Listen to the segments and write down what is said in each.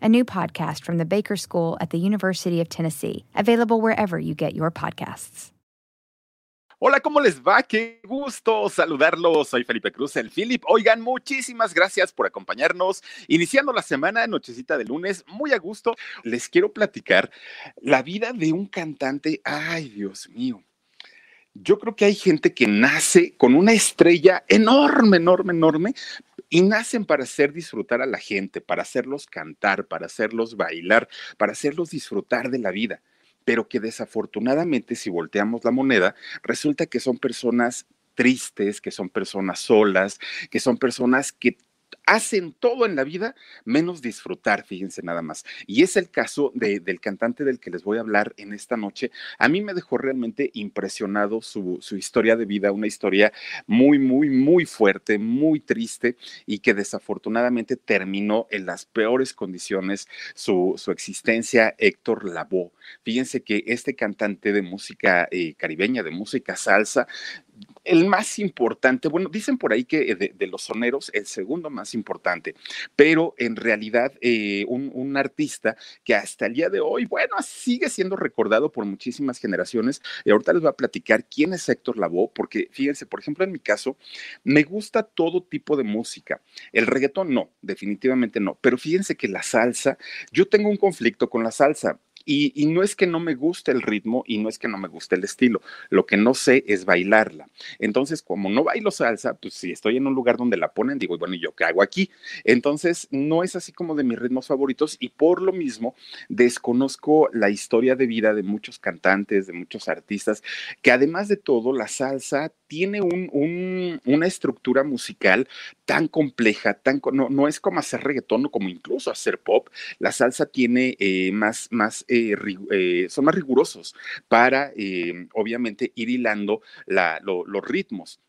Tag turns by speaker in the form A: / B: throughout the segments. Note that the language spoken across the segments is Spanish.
A: a new podcast from the Baker School at the University of Tennessee, available wherever you get your podcasts.
B: Hola, ¿cómo les va? Qué gusto saludarlos. Soy Felipe Cruz, el Philip. Oigan, muchísimas gracias por acompañarnos. Iniciando la semana, nochecita de lunes, muy a gusto. Les quiero platicar la vida de un cantante. Ay, Dios mío. Yo creo que hay gente que nace con una estrella enorme, enorme, enorme, y nacen para hacer disfrutar a la gente, para hacerlos cantar, para hacerlos bailar, para hacerlos disfrutar de la vida, pero que desafortunadamente si volteamos la moneda, resulta que son personas tristes, que son personas solas, que son personas que hacen todo en la vida menos disfrutar, fíjense nada más. Y es el caso del cantante del que les voy a hablar en esta noche. A mí me dejó realmente impresionado su, historia de vida, una historia muy, muy, muy fuerte, muy triste y que desafortunadamente terminó en las peores condiciones su, existencia, Héctor Lavoe. Fíjense que este cantante de música eh, caribeña, de música salsa, el más importante, bueno, dicen por ahí que de, los soneros, el segundo más importante, pero en realidad eh, un, artista que hasta el día de hoy, bueno, sigue siendo recordado por muchísimas generaciones. Y ahorita les voy a platicar quién es Héctor Lavoe, porque fíjense, por ejemplo, en mi caso, me gusta todo tipo de música. El reggaetón no, definitivamente no, pero fíjense que la salsa, yo tengo un conflicto con la salsa. Y, no es que no me guste el ritmo y no es que no me guste el estilo, lo que no sé es bailarla. Entonces, como no bailo salsa, pues si estoy en un lugar donde la ponen, digo, bueno, ¿y yo qué hago aquí? Entonces, no es así como de mis ritmos favoritos y por lo mismo desconozco la historia de vida de muchos cantantes, de muchos artistas, que además de todo, la salsa tiene un, una estructura musical tan compleja, tan, no, no, es como hacer reggaetón o como incluso hacer pop. La salsa tiene eh, más, más eh, son más rigurosos para, obviamente, ir hilando los ritmos.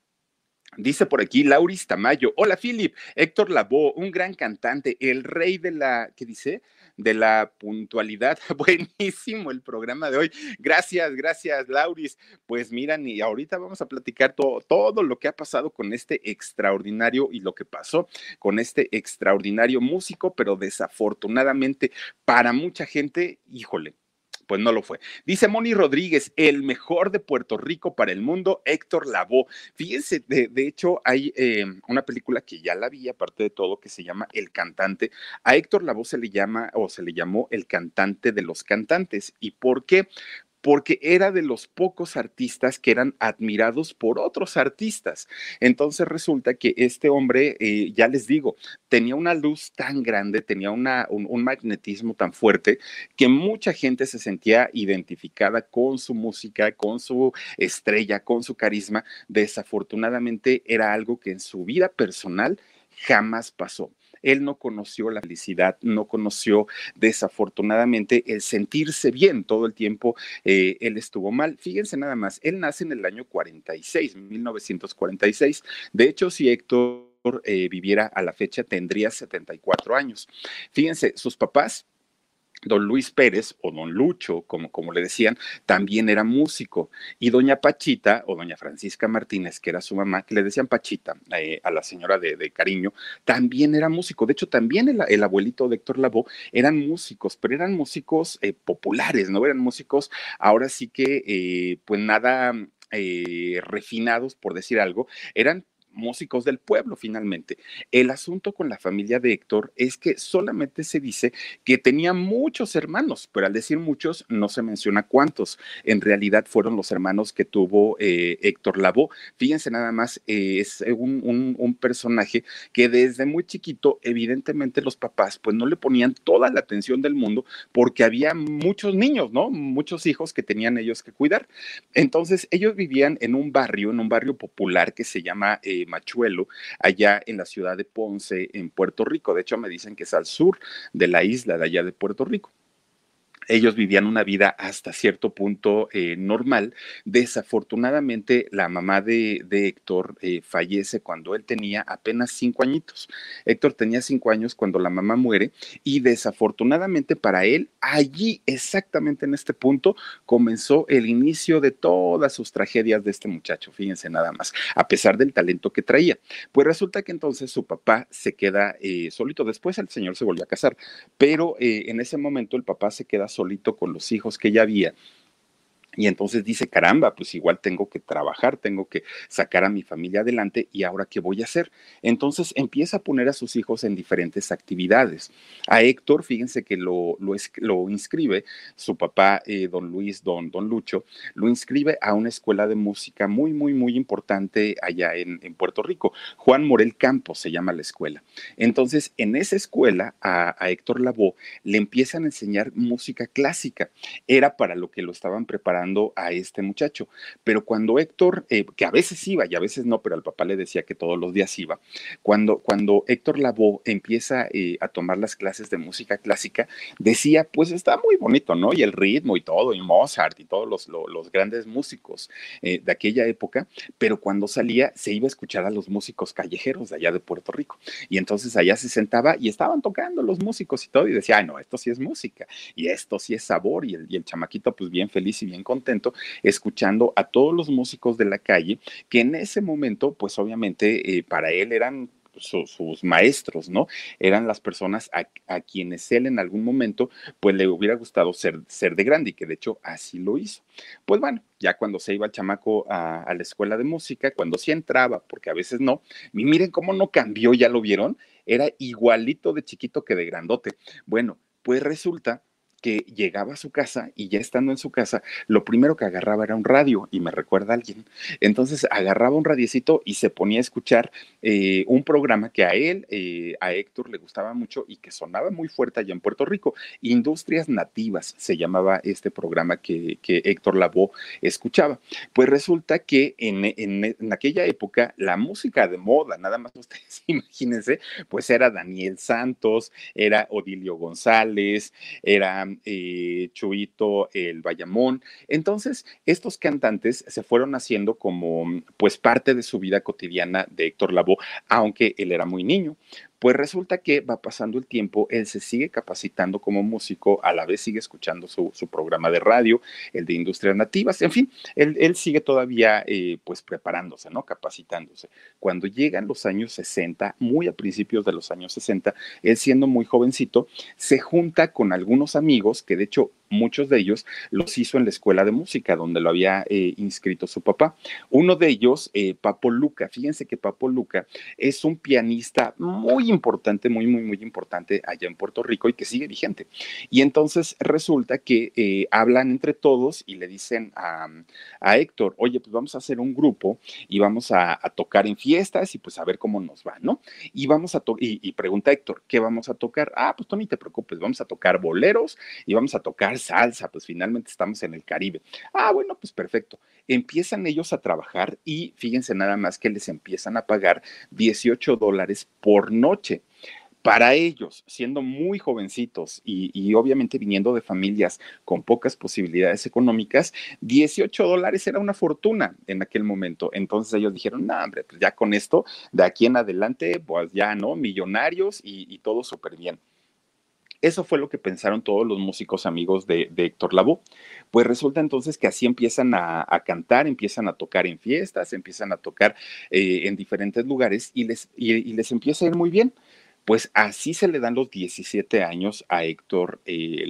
B: Dice por aquí Lauris Tamayo. Hola, Philip. Héctor Lavoe, un gran cantante, el rey de la, ¿qué dice? De la puntualidad. Buenísimo el programa de hoy. Gracias, gracias, Lauris. Pues miran, y ahorita vamos a platicar todo, todo lo que ha pasado con este extraordinario y lo que pasó con este extraordinario músico, pero desafortunadamente para mucha gente, híjole, pues no lo fue. Dice Moni Rodríguez, el mejor de Puerto Rico para el mundo, Héctor Lavoe. Fíjense, de, hecho, hay eh, una película que ya la vi, aparte de todo, que se llama El Cantante. A Héctor Lavoe se le llama o se le llamó el cantante de los cantantes. ¿Y por qué? Porque era de los pocos artistas que eran admirados por otros artistas. Entonces resulta que este hombre, eh, ya les digo, tenía una luz tan grande, tenía un, magnetismo tan fuerte que mucha gente se sentía identificada con su música, con su estrella, con su carisma. Desafortunadamente era algo que en su vida personal jamás pasó. Él no conoció la felicidad, no conoció desafortunadamente el sentirse bien todo el tiempo. Eh, él estuvo mal. Fíjense nada más, él nace en el año 46, 1946. De hecho, si Héctor eh, viviera a la fecha, tendría 74 años. Fíjense, sus papás Don Luis Pérez o Don Lucho, como, como le decían, también era músico. Y Doña Pachita o Doña Francisca Martínez, que era su mamá, que le decían Pachita eh, a la señora de, cariño, también era músico. De hecho, también el, abuelito de Héctor Lavoe eran músicos, pero eran músicos eh, populares, no eran músicos ahora sí que, eh, pues nada refinados, por decir algo, eran músicos del pueblo finalmente. El asunto con la familia de Héctor es que solamente se dice que tenía muchos hermanos, pero al decir muchos no se menciona cuántos. En realidad fueron los hermanos que tuvo eh, Héctor Lavoe. Fíjense nada más, eh, es un, personaje que desde muy chiquito, evidentemente los papás pues no le ponían toda la atención del mundo porque había muchos niños, ¿no? Muchos hijos que tenían ellos que cuidar. Entonces ellos vivían en un barrio, en un barrio popular que se llama eh, Machuelo, allá en la ciudad de Ponce, en Puerto Rico. De hecho, me dicen que es al sur de la isla de allá de Puerto Rico ellos vivían una vida hasta cierto punto eh, normal. Desafortunadamente, la mamá de, Héctor eh, fallece cuando él tenía apenas cinco añitos. Héctor tenía cinco años cuando la mamá muere y desafortunadamente para él, allí exactamente en este punto comenzó el inicio de todas sus tragedias de este muchacho. Fíjense nada más, a pesar del talento que traía. Pues resulta que entonces su papá se queda eh, solito. Después el señor se volvió a casar, pero en ese momento el papá se queda solito solito con los hijos que ya había y entonces dice, caramba, pues igual tengo que trabajar, tengo que sacar a mi familia adelante y ahora qué voy a hacer. Entonces empieza a poner a sus hijos en diferentes actividades. A Héctor, fíjense que lo, lo, inscribe su papá, eh, don Luis, don, don Lucho, lo inscribe a una escuela de música muy, muy, muy importante allá en, Puerto Rico. Juan Morel Campos se llama la escuela. Entonces, en esa escuela, a, a Héctor Lavoe le empiezan a enseñar música clásica. Era para lo que lo estaban preparando a este muchacho. Pero cuando Héctor, eh, que a veces iba y a veces no, pero al papá le decía que todos los días iba, cuando, cuando Héctor Lavoe empieza eh, a tomar las clases de música clásica, decía, pues está muy bonito, ¿no? Y el ritmo y todo, y Mozart y todos los, los, grandes músicos eh, de aquella época, pero cuando salía se iba a escuchar a los músicos callejeros de allá de Puerto Rico. Y entonces allá se sentaba y estaban tocando los músicos y todo, y decía, ay, no, esto sí es música, y esto sí es sabor, y el, y el chamaquito pues bien feliz y bien contento escuchando a todos los músicos de la calle que en ese momento, pues obviamente eh, para él eran sus maestros, ¿no? Eran las personas a, quienes él en algún momento, pues le hubiera gustado ser, ser de grande y que de hecho así lo hizo. Pues bueno, ya cuando se iba el chamaco a, a la escuela de música, cuando sí entraba, porque a veces no, y miren cómo no cambió, ya lo vieron, era igualito de chiquito que de grandote. Bueno, pues resulta que llegaba a su casa y ya estando en su casa, lo primero que agarraba era un radio y me recuerda alguien. Entonces agarraba un radiecito y se ponía a escuchar eh, un programa que a él, eh, a Héctor, le gustaba mucho y que sonaba muy fuerte allá en Puerto Rico. Industrias Nativas se llamaba este programa que, que Héctor Lavoe escuchaba. Pues resulta que en, en, aquella época la música de moda, nada más ustedes imagínense, pues era Daniel Santos, era Odilio González, era eh, Chuito, el Bayamón. Entonces, estos cantantes se fueron haciendo como pues parte de su vida cotidiana de Héctor Lavoe, aunque él era muy niño. Pues resulta que va pasando el tiempo, él se sigue capacitando como músico, a la vez sigue escuchando su, programa de radio, el de Industrias Nativas, en fin, él, sigue todavía eh, pues preparándose, ¿no? Capacitándose. Cuando llegan los años 60, muy a principios de los años 60, él siendo muy jovencito, se junta con algunos amigos que de hecho muchos de ellos los hizo en la escuela de música donde lo había eh, inscrito su papá. Uno de ellos, eh, Papo Luca, fíjense que Papo Luca es un pianista muy importante, muy, muy, muy importante allá en Puerto Rico y que sigue vigente. Y entonces resulta que eh, hablan entre todos y le dicen a, Héctor, oye, pues vamos a hacer un grupo y vamos a, tocar en fiestas y pues a ver cómo nos va, ¿no? Y vamos a tocar, y, y pregunta Héctor, ¿qué vamos a tocar? Ah, pues tú ni te preocupes, vamos a tocar boleros y vamos a tocar salsa, pues finalmente estamos en el Caribe. Ah, bueno, pues perfecto. Empiezan ellos a trabajar y fíjense nada más que les empiezan a pagar 18 dólares por noche. Para ellos, siendo muy jovencitos y, obviamente viniendo de familias con pocas posibilidades económicas, 18 dólares era una fortuna en aquel momento. Entonces ellos dijeron, no, hombre, pues ya con esto, de aquí en adelante, pues ya, ¿no? Millonarios y, y todo súper bien. Eso fue lo que pensaron todos los músicos amigos de, Héctor Lavoe. Pues resulta entonces que así empiezan a, cantar, empiezan a tocar en fiestas, empiezan a tocar eh, en diferentes lugares y les, y les empieza a ir muy bien Pues así se le dan los 17 años a Héctor eh.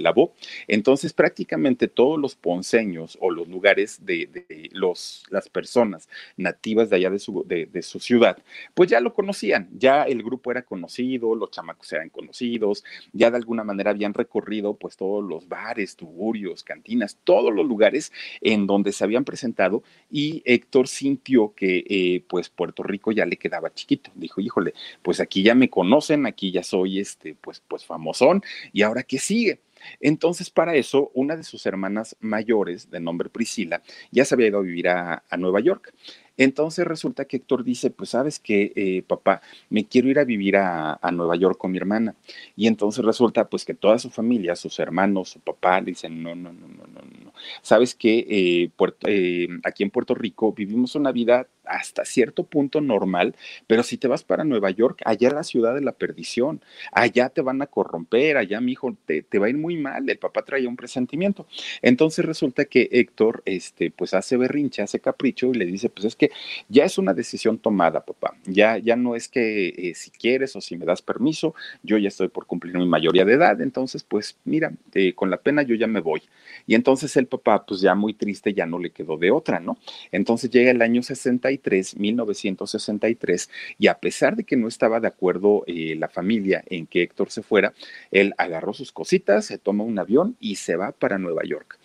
B: Entonces, prácticamente todos los ponceños o los lugares de, las personas nativas de allá de su, ciudad, pues ya lo conocían, ya el grupo era conocido, los chamacos eran conocidos, ya de alguna manera habían recorrido pues todos los bares, tugurios, cantinas, todos los lugares en donde se habían presentado y Héctor sintió que eh, pues Puerto Rico ya le quedaba chiquito. Dijo, híjole, pues aquí ya me conocen, aquí ya soy este pues pues famosón y ahora qué sigue. Entonces, para eso, una de sus hermanas mayores, de nombre Priscila, ya se había ido a vivir a, a Nueva York. Entonces resulta que Héctor dice, pues sabes que, eh, papá, me quiero ir a vivir a, Nueva York con mi hermana. Y entonces resulta pues que toda su familia, sus hermanos, su papá, le dicen, no, no, no, no, no, no. Sabes que eh, eh, aquí en Puerto Rico vivimos una vida hasta cierto punto normal, pero si te vas para Nueva York, allá es la ciudad de la perdición, allá te van a corromper, allá mi hijo te, te va a ir muy mal, el papá traía un presentimiento. Entonces resulta que Héctor, este, pues hace berrinche, hace capricho y le dice, pues es que ya es una decisión tomada, papá. Ya, ya no es que eh, si quieres o si me das permiso, yo ya estoy por cumplir mi mayoría de edad, entonces pues mira, eh, con la pena yo ya me voy. Y entonces el papá, pues ya muy triste, ya no le quedó de otra, ¿no? Entonces llega el año 63, 1963, y a pesar de que no estaba de acuerdo eh, la familia en que Héctor se fuera, él agarró sus cositas, se toma un avión y se va para Nueva York.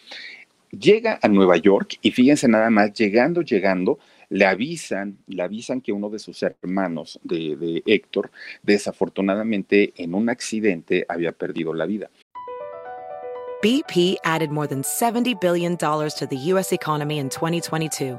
B: Llega a Nueva York y fíjense nada más, llegando, llegando, le avisan, le avisan que uno de sus hermanos de, Héctor, desafortunadamente en un accidente había perdido la vida.
C: BP added more than $70 billion to the U.S. economy in 2022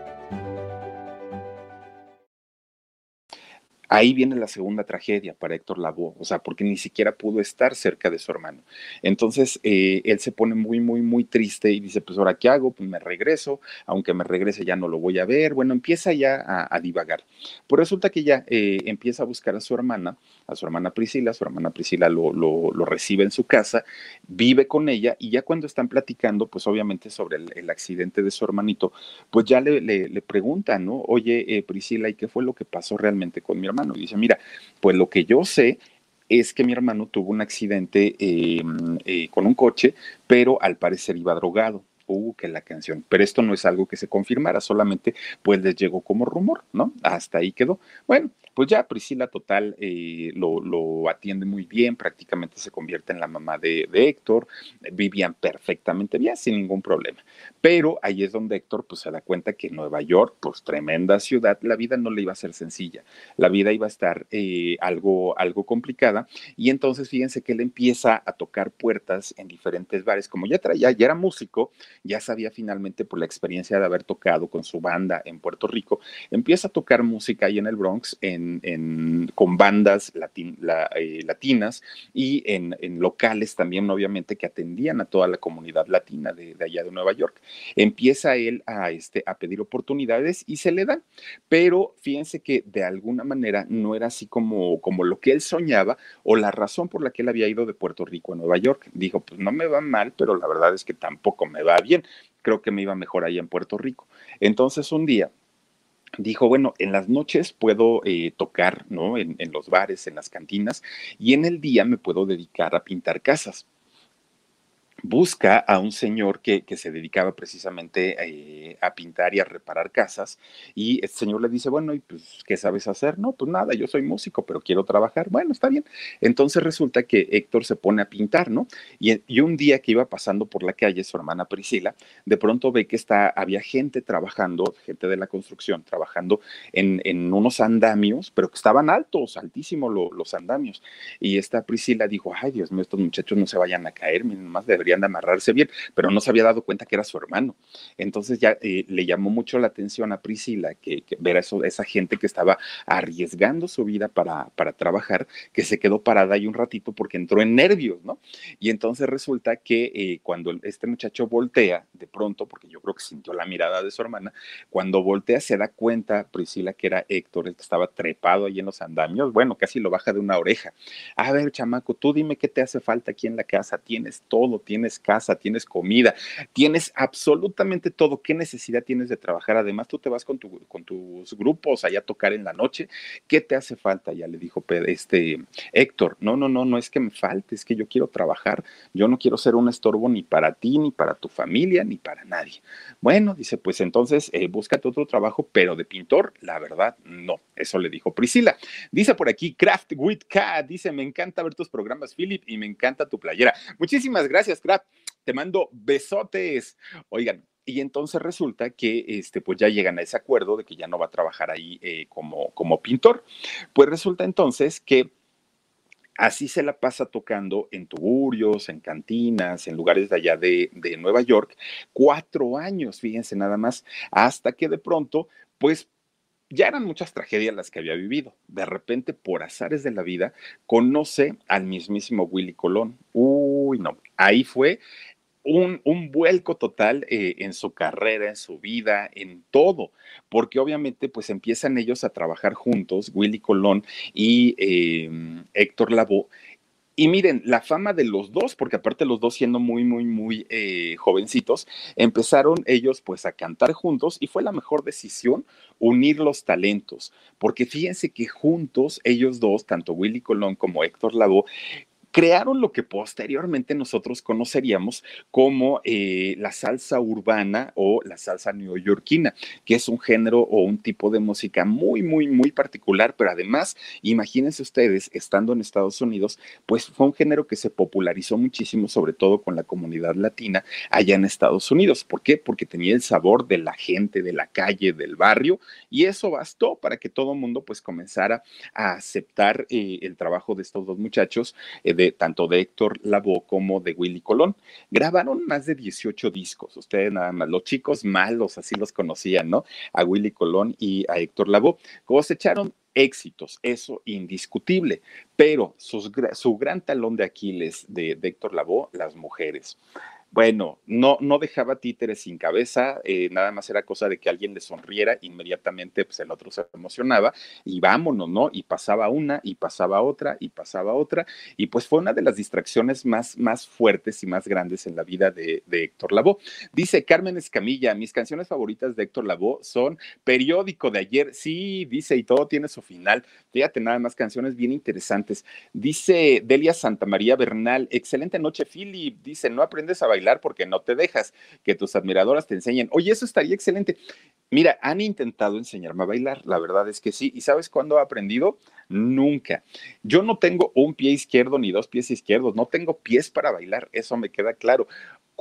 B: Ahí viene la segunda tragedia para Héctor Lavoe, o sea, porque ni siquiera pudo estar cerca de su hermano. Entonces, eh, él se pone muy, muy, muy triste y dice, pues ahora, ¿qué hago? Pues me regreso, aunque me regrese ya no lo voy a ver. Bueno, empieza ya a, divagar. Pues resulta que ya eh, empieza a buscar a su hermana, a su hermana Priscila, su hermana Priscila lo, lo, recibe en su casa, vive con ella y ya cuando están platicando, pues obviamente sobre el, accidente de su hermanito, pues ya le, le, preguntan, ¿no? Oye, eh, Priscila, ¿y qué fue lo que pasó realmente con mi hermano? Y dice, mira, pues lo que yo sé es que mi hermano tuvo un accidente em, eh, con un coche, pero al parecer iba drogado. Uh, que la canción. Pero esto no es algo que se confirmara, solamente pues les llegó como rumor, ¿no? Hasta ahí quedó. Bueno, pues ya Priscila Total eh, lo, atiende muy bien, prácticamente se convierte en la mamá de, Héctor, vivían perfectamente bien, sin ningún problema. Pero ahí es donde Héctor pues se da cuenta que Nueva York, pues tremenda ciudad, la vida no le iba a ser sencilla, la vida iba a estar eh, algo, algo complicada y entonces fíjense que él empieza a tocar puertas en diferentes bares, como ya traía, ya era músico, ya sabía finalmente por la experiencia de haber tocado con su banda en Puerto Rico, empieza a tocar música ahí en el Bronx, en con bandas eh, latinas y en, locales también, obviamente, que atendían a toda la comunidad latina de, allá de Nueva York. Empieza él a, este, a pedir oportunidades y se le dan, pero fíjense que de alguna manera no era así como, como lo que él soñaba o la razón por la que él había ido de Puerto Rico a Nueva York. Dijo, pues no me va mal, pero la verdad es que tampoco me va bien. Creo que me iba mejor ahí en Puerto Rico. Entonces un día dijo, bueno, en las noches puedo eh, tocar, ¿no? En, en, los bares, en las cantinas, y en el día me puedo dedicar a pintar casas busca a un señor que, se dedicaba precisamente eh, a pintar y a reparar casas y este señor le dice, bueno, ¿y pues qué sabes hacer? No, pues nada, yo soy músico, pero quiero trabajar. Bueno, está bien. Entonces resulta que Héctor se pone a pintar, ¿no? Y, y un día que iba pasando por la calle, su hermana Priscila, de pronto ve que está, había gente trabajando, gente de la construcción, trabajando en, en unos andamios, pero que estaban altos, altísimos los andamios. Y esta Priscila dijo, ay Dios mío, estos muchachos no se vayan a caer, más debería deberían de amarrarse bien, pero no se había dado cuenta que era su hermano. Entonces ya eh, le llamó mucho la atención a Priscila que, ver a eso, esa gente que estaba arriesgando su vida para, para trabajar, que se quedó parada ahí un ratito porque entró en nervios, ¿no? Y entonces resulta que eh, cuando este muchacho voltea, de pronto, porque yo creo que sintió la mirada de su hermana, cuando voltea se da cuenta Priscila que era Héctor, el que estaba trepado ahí en los andamios, bueno, casi lo baja de una oreja. A ver, chamaco, tú dime qué te hace falta aquí en la casa. Tienes todo, tienes casa, tienes comida, tienes absolutamente todo. ¿Qué necesidad tienes de trabajar? Además, tú te vas con, tu, con tus grupos allá a tocar en la noche. ¿Qué te hace falta? Ya le dijo este Héctor. No, no, no, no es que me falte, es que yo quiero trabajar. Yo no quiero ser un estorbo ni para ti, ni para tu familia, ni para nadie. Bueno, dice, pues entonces eh, búscate otro trabajo, pero de pintor, la verdad, no. Eso le dijo Priscila. Dice por aquí, Craft with dice, me encanta ver tus programas, Philip, y me encanta tu playera. Muchísimas gracias, Te mando besotes. Oigan, y entonces resulta que este, pues ya llegan a ese acuerdo de que ya no va a trabajar ahí eh, como, como pintor. Pues resulta entonces que así se la pasa tocando en tuburios, en cantinas, en lugares de allá de, de, Nueva York, cuatro años, fíjense nada más, hasta que de pronto, pues ya eran muchas tragedias las que había vivido. De repente, por azares de la vida, conoce al mismísimo Willy Colón. Uy, no, ahí fue un, un, vuelco total eh, en su carrera, en su vida, en todo, porque obviamente pues empiezan ellos a trabajar juntos, Willy Colón y eh, Héctor Lavoe, y miren, la fama de los dos, porque aparte los dos siendo muy, muy, muy eh, jovencitos, empezaron ellos pues a cantar juntos y fue la mejor decisión unir los talentos, porque fíjense que juntos ellos dos, tanto Willy Colón como Héctor Lavoe, crearon lo que posteriormente nosotros conoceríamos como eh, la salsa urbana o la salsa neoyorquina, que es un género o un tipo de música muy, muy, muy particular, pero además, imagínense ustedes, estando en Estados Unidos, pues fue un género que se popularizó muchísimo, sobre todo con la comunidad latina allá en Estados Unidos. ¿Por qué? Porque tenía el sabor de la gente, de la calle, del barrio, y eso bastó para que todo el mundo pues comenzara a aceptar eh, el trabajo de estos dos muchachos. Eh, tanto de Héctor Lavoe como de Willy Colón. Grabaron más de 18 discos, ustedes nada más, los chicos malos, así los conocían, ¿no? A Willy Colón y a Héctor Lavoe. Cosecharon éxitos, eso indiscutible, pero su gran talón de Aquiles de, de Héctor Lavoe, las mujeres bueno, no, no dejaba títeres sin cabeza, eh, nada más era cosa de que alguien le sonriera, inmediatamente pues el otro se emocionaba y vámonos, ¿no? Y pasaba una y pasaba otra y pasaba otra y pues fue una de las distracciones más, más fuertes y más grandes en la vida de, Héctor Lavoe. Dice Carmen Escamilla, mis canciones favoritas de Héctor Lavoe son Periódico de ayer, sí, dice, y todo tiene su final, fíjate nada más canciones bien interesantes. Dice Delia Santa María Bernal, excelente noche, Philip, dice, no aprendes a bailar porque no te dejas, que tus admiradoras te enseñen. Oye, eso estaría excelente. Mira, han intentado enseñarme a bailar, la verdad es que sí. ¿Y sabes cuándo he aprendido? Nunca. Yo no tengo un pie izquierdo ni dos pies izquierdos, no tengo pies para bailar, eso me queda claro.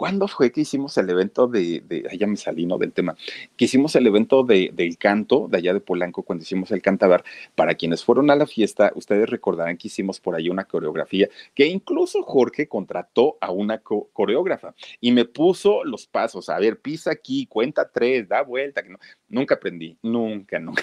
B: ¿Cuándo fue que hicimos el evento de, de ya me salí, ¿no? Del tema, que hicimos el evento de, del canto, de allá de Polanco, cuando hicimos el cantabar, para quienes fueron a la fiesta, ustedes recordarán que hicimos por ahí una coreografía, que incluso Jorge contrató a una coreógrafa y me puso los pasos, a ver, pisa aquí, cuenta tres, da vuelta, que no, nunca aprendí, nunca, nunca.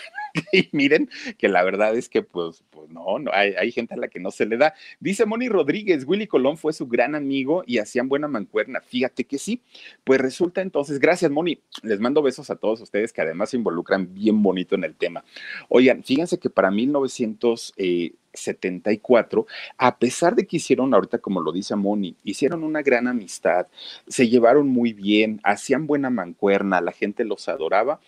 B: y miren que la verdad es que pues, pues no, no hay, hay, gente a la que no se le da. Dice Moni Rodríguez, Willy Colón fue su gran amigo y hacían buena mancuerna. Fíjate que sí. Pues resulta entonces, gracias Moni, les mando besos a todos ustedes que además se involucran bien bonito en el tema. Oigan, fíjense que para 1974, a pesar de que hicieron, ahorita como lo dice Moni, hicieron una gran amistad, se llevaron muy bien, hacían buena mancuerna, la gente los adoraba,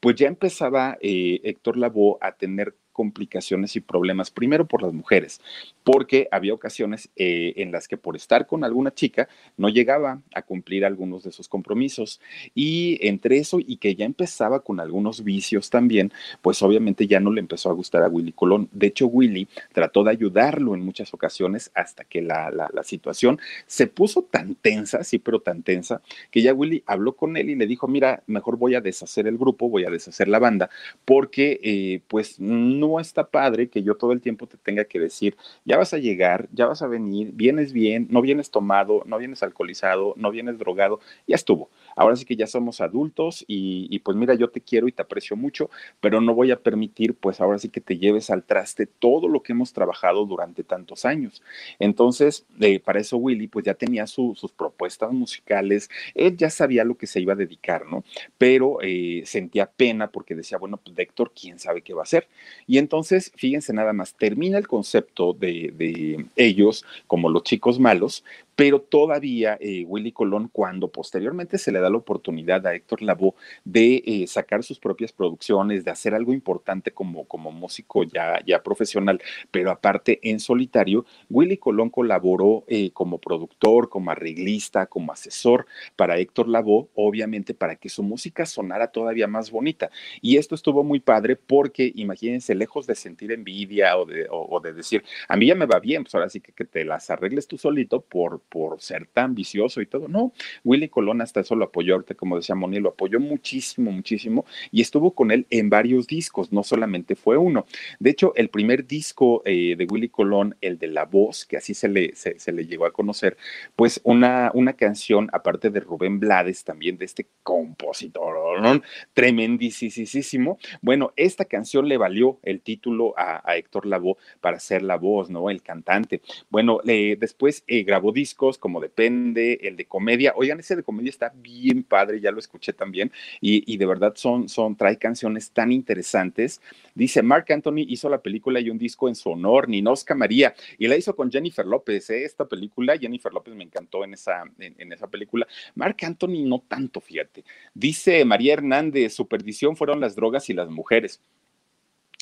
B: pues ya empezaba eh, Héctor Lavoe a tener complicaciones y problemas, primero por las mujeres, porque había ocasiones eh, en las que por estar con alguna chica no llegaba a cumplir algunos de sus compromisos y entre eso y que ya empezaba con algunos vicios también, pues obviamente ya no le empezó a gustar a Willy Colón. De hecho, Willy trató de ayudarlo en muchas ocasiones hasta que la, la, situación se puso tan tensa, sí, pero tan tensa, que ya Willy habló con él y le dijo, mira, mejor voy a deshacer el grupo, voy a deshacer la banda, porque eh, pues no no está padre que yo todo el tiempo te tenga que decir, ya vas a llegar, ya vas a venir, vienes bien, no vienes tomado, no vienes alcoholizado, no vienes drogado, ya estuvo. Ahora sí que ya somos adultos y, pues mira, yo te quiero y te aprecio mucho, pero no voy a permitir pues ahora sí que te lleves al traste todo lo que hemos trabajado durante tantos años. Entonces, eh, para eso Willy pues ya tenía sus propuestas musicales, él ya sabía lo que se iba a dedicar, ¿no? Pero eh, sentía pena porque decía, bueno, pues Héctor, quién sabe qué va a hacer. Y entonces, fíjense nada más, termina el concepto de ellos como los chicos malos, pero todavía eh, Willy Colón, cuando posteriormente se le da la oportunidad a Héctor Lavoe de eh, sacar sus propias producciones, de hacer algo importante como, como músico ya, ya profesional, pero aparte en solitario, Willy Colón colaboró eh, como productor, como arreglista, como asesor para Héctor Lavoe, obviamente para que su música sonara todavía más bonita. Y esto estuvo muy padre porque, imagínense, lejos de sentir envidia o de, o, de decir, a mí ya me va bien, pues ahora sí que, que te las arregles tú solito por por ser tan vicioso y todo. No, Willy Colón hasta eso lo apoyó, ahorita como decía Moni, lo apoyó muchísimo, muchísimo y estuvo con él en varios discos, no solamente fue uno. De hecho, el primer disco eh, de Willy Colón, el de La Voz, que así se le, se, le llegó a conocer, pues una, una canción, aparte de Rubén Blades, también de este compositor ¿no? tremendísimo. Bueno, esta canción le valió el título a, Héctor Lavoe para ser la voz, ¿no? El cantante. Bueno, después eh, grabó discos como Depende, el de comedia. Oigan, ese de comedia está bien padre, ya lo escuché también, y, de verdad son, son, trae canciones tan interesantes. Dice, Mark Anthony hizo la película y un disco en su honor, Ninosca María, y la hizo con Jennifer López, ¿eh? esta película, Jennifer López me encantó en esa, en, esa película. Mark Anthony no tanto, fíjate. Dice María Hernández, su perdición fueron las drogas y las mujeres.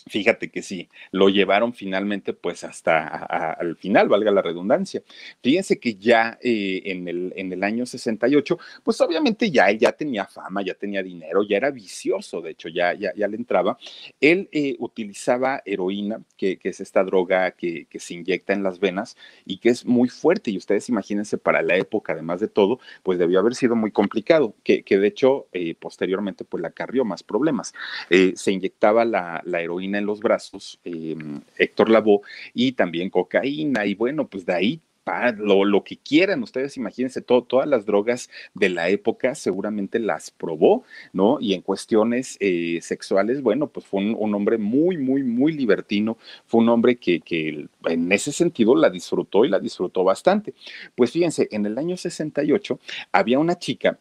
B: Fíjate que sí, lo llevaron finalmente pues hasta al final, valga la redundancia. Fíjense que ya eh, en, el, en el año 68, pues obviamente ya él ya tenía fama, ya tenía dinero, ya era vicioso, de hecho ya, ya, ya le entraba. Él eh, utilizaba heroína, que, que, es esta droga que, que se inyecta en las venas y que es muy fuerte. Y ustedes imagínense para la época, además de todo, pues debió haber sido muy complicado, que, que de hecho eh, posteriormente pues la acarrió más problemas. se inyectaba la, la heroína en los brazos, em, Héctor Lavoe, y también cocaína, y bueno, pues de ahí lo, lo, que quieran, ustedes imagínense, todo, todas las drogas de la época seguramente las probó, ¿no? Y en cuestiones eh, sexuales, bueno, pues fue un, un, hombre muy, muy, muy libertino, fue un hombre que, que, en ese sentido la disfrutó y la disfrutó bastante. Pues fíjense, en el año 68 había una chica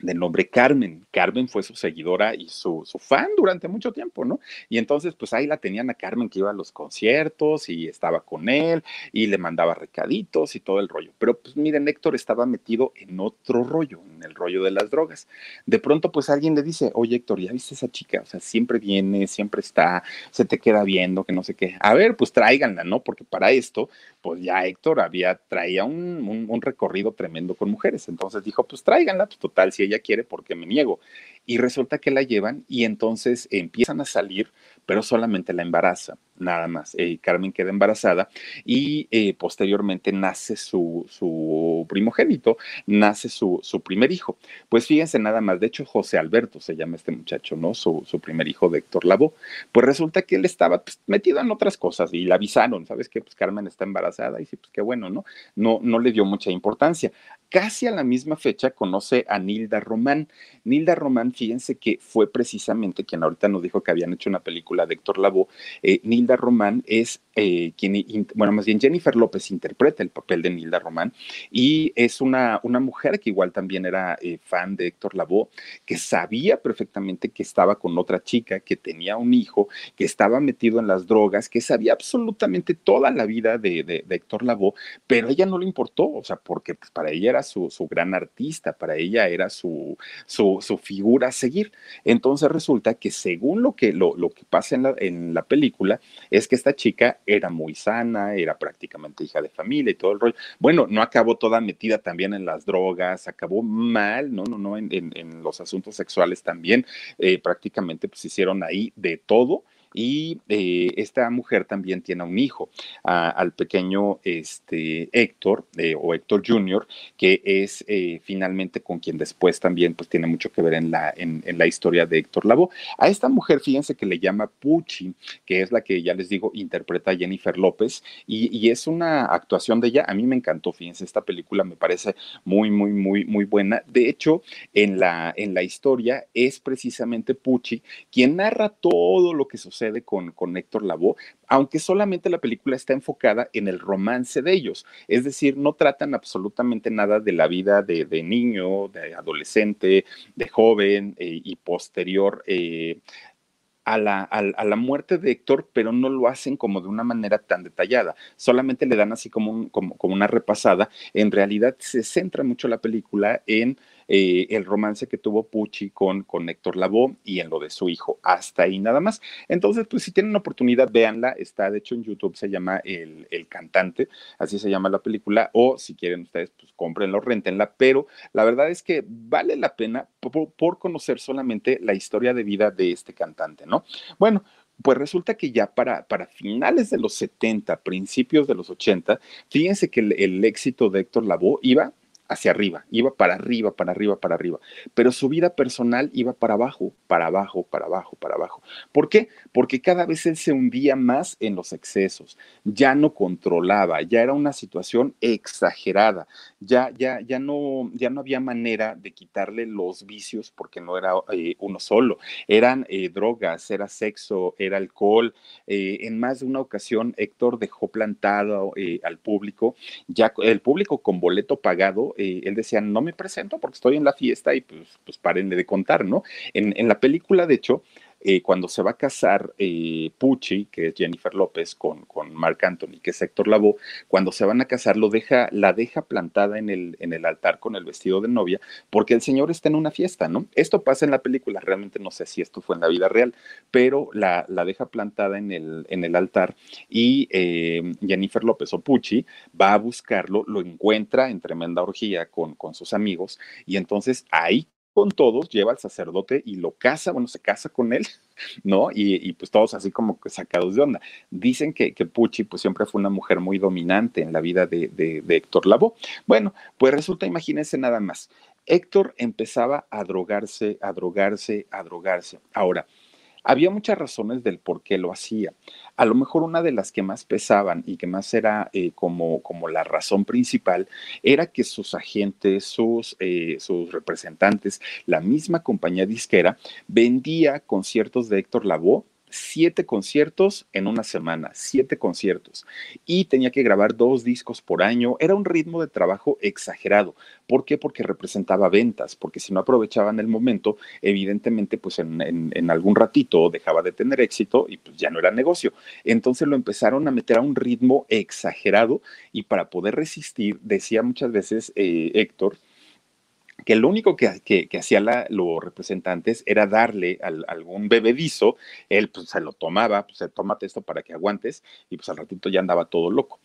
B: De nombre Carmen. Carmen fue su seguidora y su, fan durante mucho tiempo, ¿no? Y entonces, pues ahí la tenían a Carmen que iba a los conciertos y estaba con él y le mandaba recaditos y todo el rollo. Pero pues miren, Héctor estaba metido en otro rollo, en el rollo de las drogas. De pronto, pues alguien le dice, oye Héctor, ¿ya viste esa chica? O sea, siempre viene, siempre está, se te queda viendo, que no sé qué. A ver, pues tráiganla, ¿no? Porque para esto, pues ya Héctor había, traía un, un, un recorrido tremendo con mujeres. Entonces dijo, pues tráiganla, pues total, si ella quiere, porque me niego? Y resulta que la llevan y entonces empiezan a salir, pero solamente la embaraza, nada más. Eh, Carmen queda embarazada y eh, posteriormente nace su, su, primogénito, nace su, su, primer hijo. Pues fíjense nada más, de hecho José Alberto se llama este muchacho, ¿no? Su, su primer hijo de Héctor Lavoe. Pues resulta que él estaba pues, metido en otras cosas y le avisaron, ¿sabes qué? Pues Carmen está embarazada y sí, pues qué bueno, ¿no? No, no le dio mucha importancia. Casi a la misma fecha conoce a Nilda Román. Nilda Román, fíjense que fue precisamente quien ahorita nos dijo que habían hecho una película de Héctor Lavoe. Eh, Nilda Román es eh, quien, bueno, más bien Jennifer López interpreta el papel de Nilda Román y es una, una mujer que igual también era eh, fan de Héctor Lavoe, que sabía perfectamente que estaba con otra chica, que tenía un hijo, que estaba metido en las drogas, que sabía absolutamente toda la vida de, de, Héctor Lavoe, pero a ella no le importó, o sea, porque pues, para ella era su, su, gran artista, para ella era su, su, su, figura a seguir. Entonces resulta que según lo que, lo, lo que pasa en la, en la película, es que esta chica era muy sana, era prácticamente hija de familia y todo el rollo. Bueno, no acabó toda metida también en las drogas, acabó mal, no, no, no, en, los asuntos sexuales también, eh, prácticamente pues hicieron ahí de todo y eh, esta mujer también tiene un hijo, al pequeño este, Héctor eh, o Héctor Jr., que es eh, finalmente con quien después también pues tiene mucho que ver en la, en, la historia de Héctor Lavoe. A esta mujer, fíjense que le llama Pucci, que es la que ya les digo, interpreta a Jennifer López, y, y es una actuación de ella, a mí me encantó, fíjense, esta película me parece muy, muy, muy, muy buena. De hecho, en la, en la historia es precisamente Pucci quien narra todo lo que sucede con, con Héctor Lavoe, aunque solamente la película está enfocada en el romance de ellos, es decir, no tratan absolutamente nada de la vida de, niño, de adolescente, de joven eh, y posterior eh, a la, a, la, muerte de Héctor, pero no lo hacen como de una manera tan detallada. Solamente le dan así como, como, como una repasada. En realidad se centra mucho la película en eh, el romance que tuvo Pucci con, con Héctor Lavoe y en lo de su hijo. Hasta ahí nada más. Entonces, pues si tienen oportunidad, véanla. Está, de hecho, en YouTube se llama El, el Cantante, así se llama la película, o si quieren ustedes, pues cómprenlo, rentenla, pero la verdad es que vale la pena por, por conocer solamente la historia de vida de este cantante, ¿no? Bueno, pues resulta que ya para, para finales de los 70, principios de los 80, fíjense que el, el éxito de Héctor Lavoe iba hacia arriba, iba para arriba, para arriba, para arriba, pero su vida personal iba para abajo, para abajo, para abajo, para abajo. ¿Por qué? Porque cada vez él se hundía más en los excesos, ya no controlaba, ya era una situación exagerada, ya, ya, ya no, ya no había manera de quitarle los vicios porque no era eh, uno solo, eran eh, drogas, era sexo, era alcohol. Eh, en más de una ocasión, Héctor dejó plantado al público, ya el público con boleto pagado eh, él decía, no me presento porque estoy en la fiesta y pues, pues de contar, ¿no? En, en la película, de hecho, eh, cuando se va a casar eh, Pucci, que es Jennifer López, con, con Mark Anthony, que es Héctor Lavoe, cuando se van a casar lo deja, la deja plantada en el, en el altar con el vestido de novia, porque el señor está en una fiesta, ¿no? Esto pasa en la película, realmente no sé si esto fue en la vida real, pero la, la deja plantada en el, en el altar y eh, Jennifer López o Pucci va a buscarlo, lo encuentra en tremenda orgía con, con sus amigos y entonces ahí con todos, lleva al sacerdote y lo casa, bueno, se casa con él, ¿no? Y, pues todos así como sacados de onda. Dicen que, que, Pucci pues siempre fue una mujer muy dominante en la vida de, de, de Héctor Lavoe. Bueno, pues resulta, imagínense nada más, Héctor empezaba a drogarse, a drogarse, a drogarse. Ahora, había muchas razones del por qué lo hacía. A lo mejor una de las que más pesaban y que más era eh, como, como la razón principal era que sus agentes, sus, eh, sus representantes, la misma compañía disquera, vendía conciertos de Héctor Lavoe siete conciertos en una semana, siete conciertos. Y tenía que grabar dos discos por año. Era un ritmo de trabajo exagerado. ¿Por qué? Porque representaba ventas, porque si no aprovechaban el momento, evidentemente, pues en, algún ratito dejaba de tener éxito y pues ya no era negocio. Entonces lo empezaron a meter a un ritmo exagerado y para poder resistir, decía muchas veces eh, Héctor, que lo único que, que, hacían los representantes era darle algún bebedizo, él pues se lo tomaba, pues tómate esto para que aguantes, y pues al ratito ya andaba todo loco.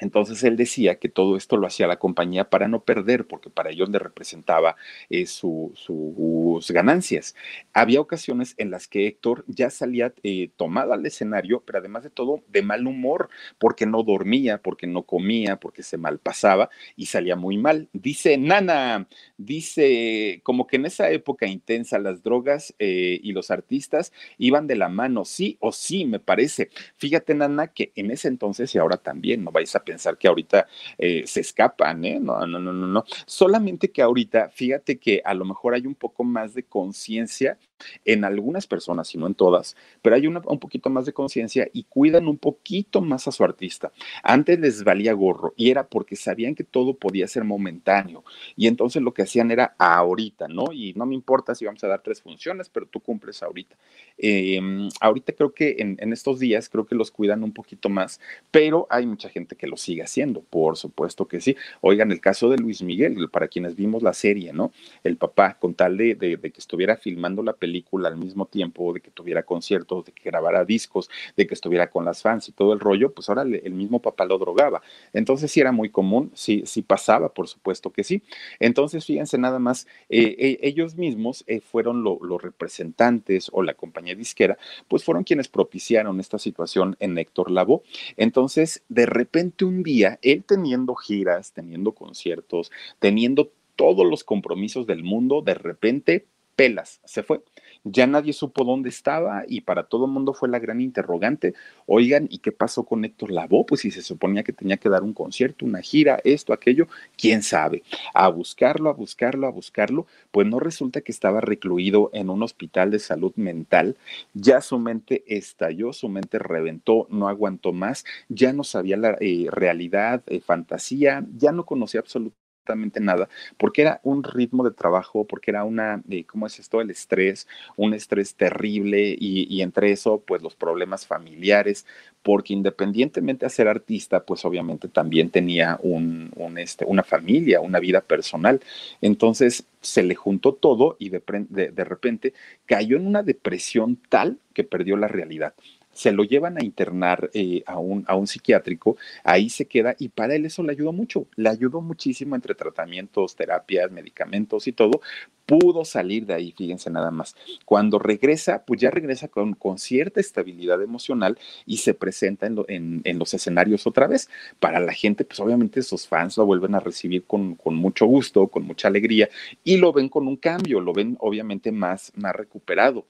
B: Entonces él decía que todo esto lo hacía la compañía para no perder, porque para ellos le representaba eh, sus ganancias. Había ocasiones en las que Héctor ya salía eh, tomado al escenario, pero además de todo de mal humor, porque no dormía, porque no comía, porque se malpasaba y salía muy mal. Dice Nana, dice como que en esa época intensa las drogas eh, y los artistas iban de la mano, sí o sí, me parece. Fíjate, Nana, que en ese entonces y ahora también, no vais a pensar que ahorita eh, se escapan, ¿eh? No, no, no, no, no. Solamente que ahorita, fíjate que a lo mejor hay un poco más de conciencia en algunas personas, y no en todas, pero hay un poquito más de conciencia y cuidan un poquito más a su artista. Antes les valía gorro y era porque sabían que todo podía ser momentáneo y entonces lo que hacían era ahorita, ¿no? Y no me importa si vamos a dar tres funciones, pero tú cumples ahorita. Em, ahorita creo que en, estos días creo que los cuidan un poquito más, pero hay mucha gente que lo sigue haciendo, por supuesto que sí. Oigan, el caso de Luis Miguel, para quienes vimos la serie, ¿no? El papá, con tal de, de, de que estuviera filmando la película al mismo tiempo, de que tuviera conciertos, de que grabara discos, de que estuviera con las fans y todo el rollo, pues ahora el mismo papá lo drogaba. Entonces sí era muy común, sí, pasaba, por supuesto que sí. Entonces fíjense nada más, eh, eh, ellos mismos eh, fueron lo, los representantes o la compañía disquera, pues fueron quienes propiciaron esta situación en Héctor Lavoe. Entonces, de repente un día, él teniendo giras, teniendo conciertos, teniendo todos los compromisos del mundo, de repente, pelas, se fue ya nadie supo dónde estaba y para todo el mundo fue la gran interrogante. Oigan, ¿y qué pasó con Héctor Lavoe? Pues si se suponía que tenía que dar un concierto, una gira, esto, aquello, quién sabe. A buscarlo, a buscarlo, a buscarlo, pues no resulta que estaba recluido en un hospital de salud mental. Ya su mente estalló, su mente reventó, no aguantó más, ya no sabía la eh, realidad, eh, fantasía, ya no conocía absolutamente nada, porque era un ritmo de trabajo, porque era una, eh, ¿cómo es esto? El estrés, un estrés terrible y, entre eso, pues los problemas familiares, porque independientemente de ser artista, pues obviamente también tenía un, un este, una familia, una vida personal. Entonces se le juntó todo y de, de, de repente cayó en una depresión tal que perdió la realidad se lo llevan a internar eh, a, un, a un psiquiátrico, ahí se queda y para él eso le ayudó mucho, le ayudó muchísimo entre tratamientos, terapias, medicamentos y todo, pudo salir de ahí, fíjense nada más. Cuando regresa, pues ya regresa con, con cierta estabilidad emocional y se presenta en, lo, en, en, los escenarios otra vez. Para la gente, pues obviamente sus fans lo vuelven a recibir con, con, mucho gusto, con mucha alegría y lo ven con un cambio, lo ven obviamente más, más recuperado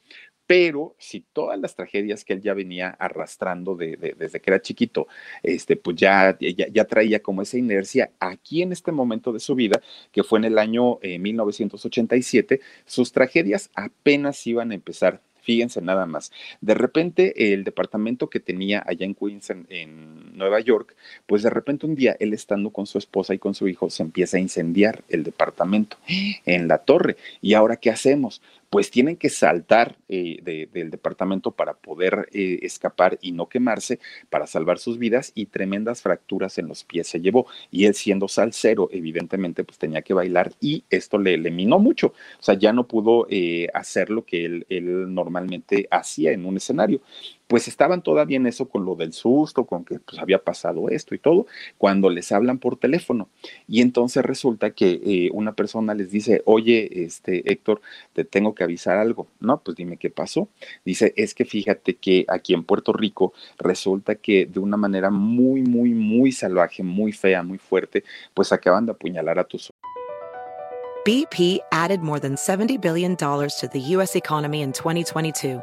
B: pero si todas las tragedias que él ya venía arrastrando de, de, desde que era chiquito, este, pues ya, ya, ya, traía como esa inercia aquí en este momento de su vida, que fue en el año eh, 1987, sus tragedias apenas iban a empezar Fíjense nada más. De repente, el departamento que tenía allá en Queens, en, en, Nueva York, pues de repente un día, él estando con su esposa y con su hijo, se empieza a incendiar el departamento en la torre. ¿Y ahora qué hacemos? Pues tienen que saltar eh, de, del departamento para poder eh, escapar y no quemarse, para salvar sus vidas y tremendas fracturas en los pies se llevó. Y él siendo salsero, evidentemente, pues tenía que bailar y esto le, le minó mucho. O sea, ya no pudo eh, hacer lo que él, él normalmente hacía en un escenario pues estaban todavía en eso con lo del susto, con que pues había pasado esto y todo, cuando les hablan por teléfono. Y entonces resulta que eh, una persona les dice, oye, este Héctor, te tengo que avisar algo. No, pues dime qué pasó. Dice, es que fíjate que aquí en Puerto Rico resulta que de una manera muy, muy, muy salvaje, muy fea, muy fuerte, pues acaban de apuñalar a tus
C: BP added more than $70 billion to the U.S. economy in 2022.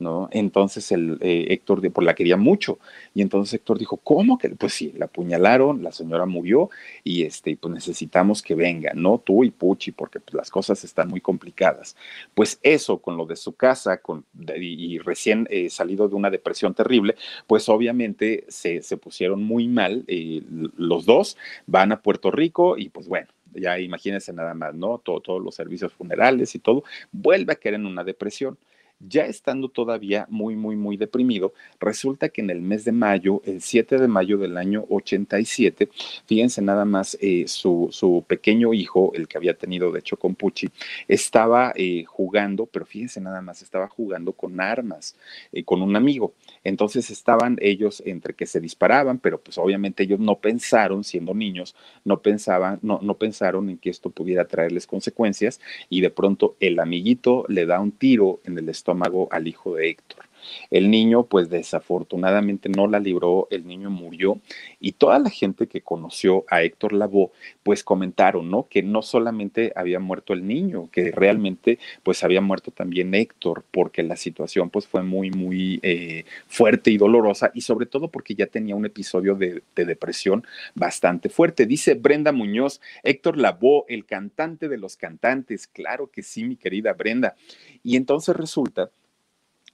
B: ¿No? Entonces el eh, Héctor, pues la quería mucho. Y entonces Héctor dijo, ¿cómo que? Pues sí, la apuñalaron, la señora murió y este, pues necesitamos que venga, ¿no? Tú y Puchi, porque pues, las cosas están muy complicadas. Pues eso, con lo de su casa, con, y, y recién eh, salido de una depresión terrible, pues obviamente se, se pusieron muy mal. Eh, los dos van a Puerto Rico y pues bueno, ya imagínense nada más, ¿no? Todo, todos los servicios funerales y todo, vuelve a caer en una depresión ya estando todavía muy, muy, muy deprimido, resulta que en el mes de mayo, el 7 de mayo del año 87, fíjense nada más, eh, su, su, pequeño hijo, el que había tenido de hecho con Pucci, estaba eh, jugando, pero fíjense nada más, estaba jugando con armas, eh, con un amigo. Entonces estaban ellos entre que se disparaban, pero pues obviamente ellos no pensaron, siendo niños, no pensaban, no, no pensaron en que esto pudiera traerles consecuencias y de pronto el amiguito le da un tiro en el estómago al hijo de Héctor. El niño, pues desafortunadamente no la libró, el niño murió y toda la gente que conoció a Héctor Lavoe, pues comentaron, ¿no? Que no solamente había muerto el niño, que realmente pues había muerto también Héctor, porque la situación pues fue muy, muy eh, fuerte y dolorosa y sobre todo porque ya tenía un episodio de, de depresión bastante fuerte. Dice Brenda Muñoz, Héctor Lavoe, el cantante de los cantantes, claro que sí, mi querida Brenda. Y entonces resulta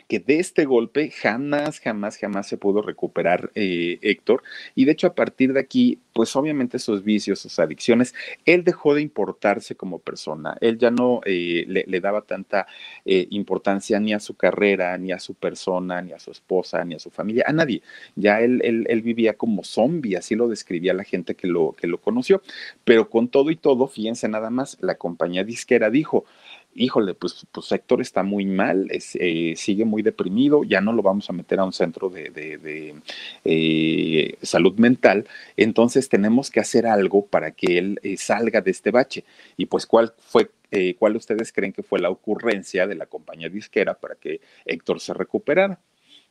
B: que de este golpe jamás, jamás, jamás se pudo recuperar eh, Héctor. Y de hecho, a partir de aquí, pues obviamente sus vicios, sus adicciones, él dejó de importarse como persona. Él ya no eh, le, daba tanta eh, importancia ni a su carrera, ni a su persona, ni a su esposa, ni a su familia, a nadie. Ya él, él, él vivía como zombie, así lo describía la gente que lo, que lo conoció. Pero con todo y todo, fíjense nada más, la compañía disquera dijo, híjole, pues, pues Héctor está muy mal, eh, sigue muy deprimido, ya no lo vamos a meter a un centro de, eh, salud mental, entonces tenemos que hacer algo para que él eh, salga de este bache. Y pues, ¿cuál fue ¿cuál ustedes creen que fue la ocurrencia de la compañía disquera para que Héctor se recuperara?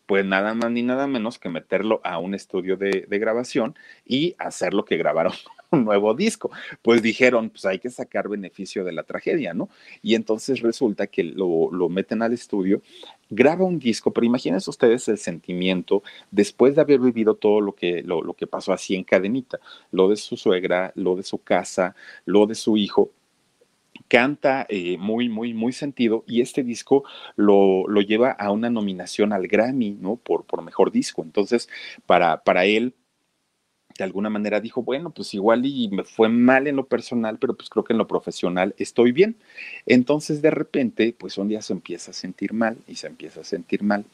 B: Pues nada más ni nada menos que meterlo a un estudio de grabación y hacer lo que grabaron un nuevo disco. Pues dijeron, pues hay que sacar beneficio de la tragedia, ¿no? Y entonces resulta que lo, lo meten al estudio, graba un disco, pero imagínense ustedes el sentimiento después de haber vivido todo lo que, lo, lo que pasó así en cadenita, lo de su suegra, lo de su casa, lo de su hijo, canta eh, muy, muy, muy sentido y este disco lo, lo, lleva a una nominación al Grammy, ¿no? Por, por mejor disco. Entonces, para, para él, de alguna manera dijo, bueno, pues igual y me fue mal en lo personal, pero pues creo que en lo profesional estoy bien. Entonces de repente, pues un día se empieza a sentir mal y se empieza a sentir mal.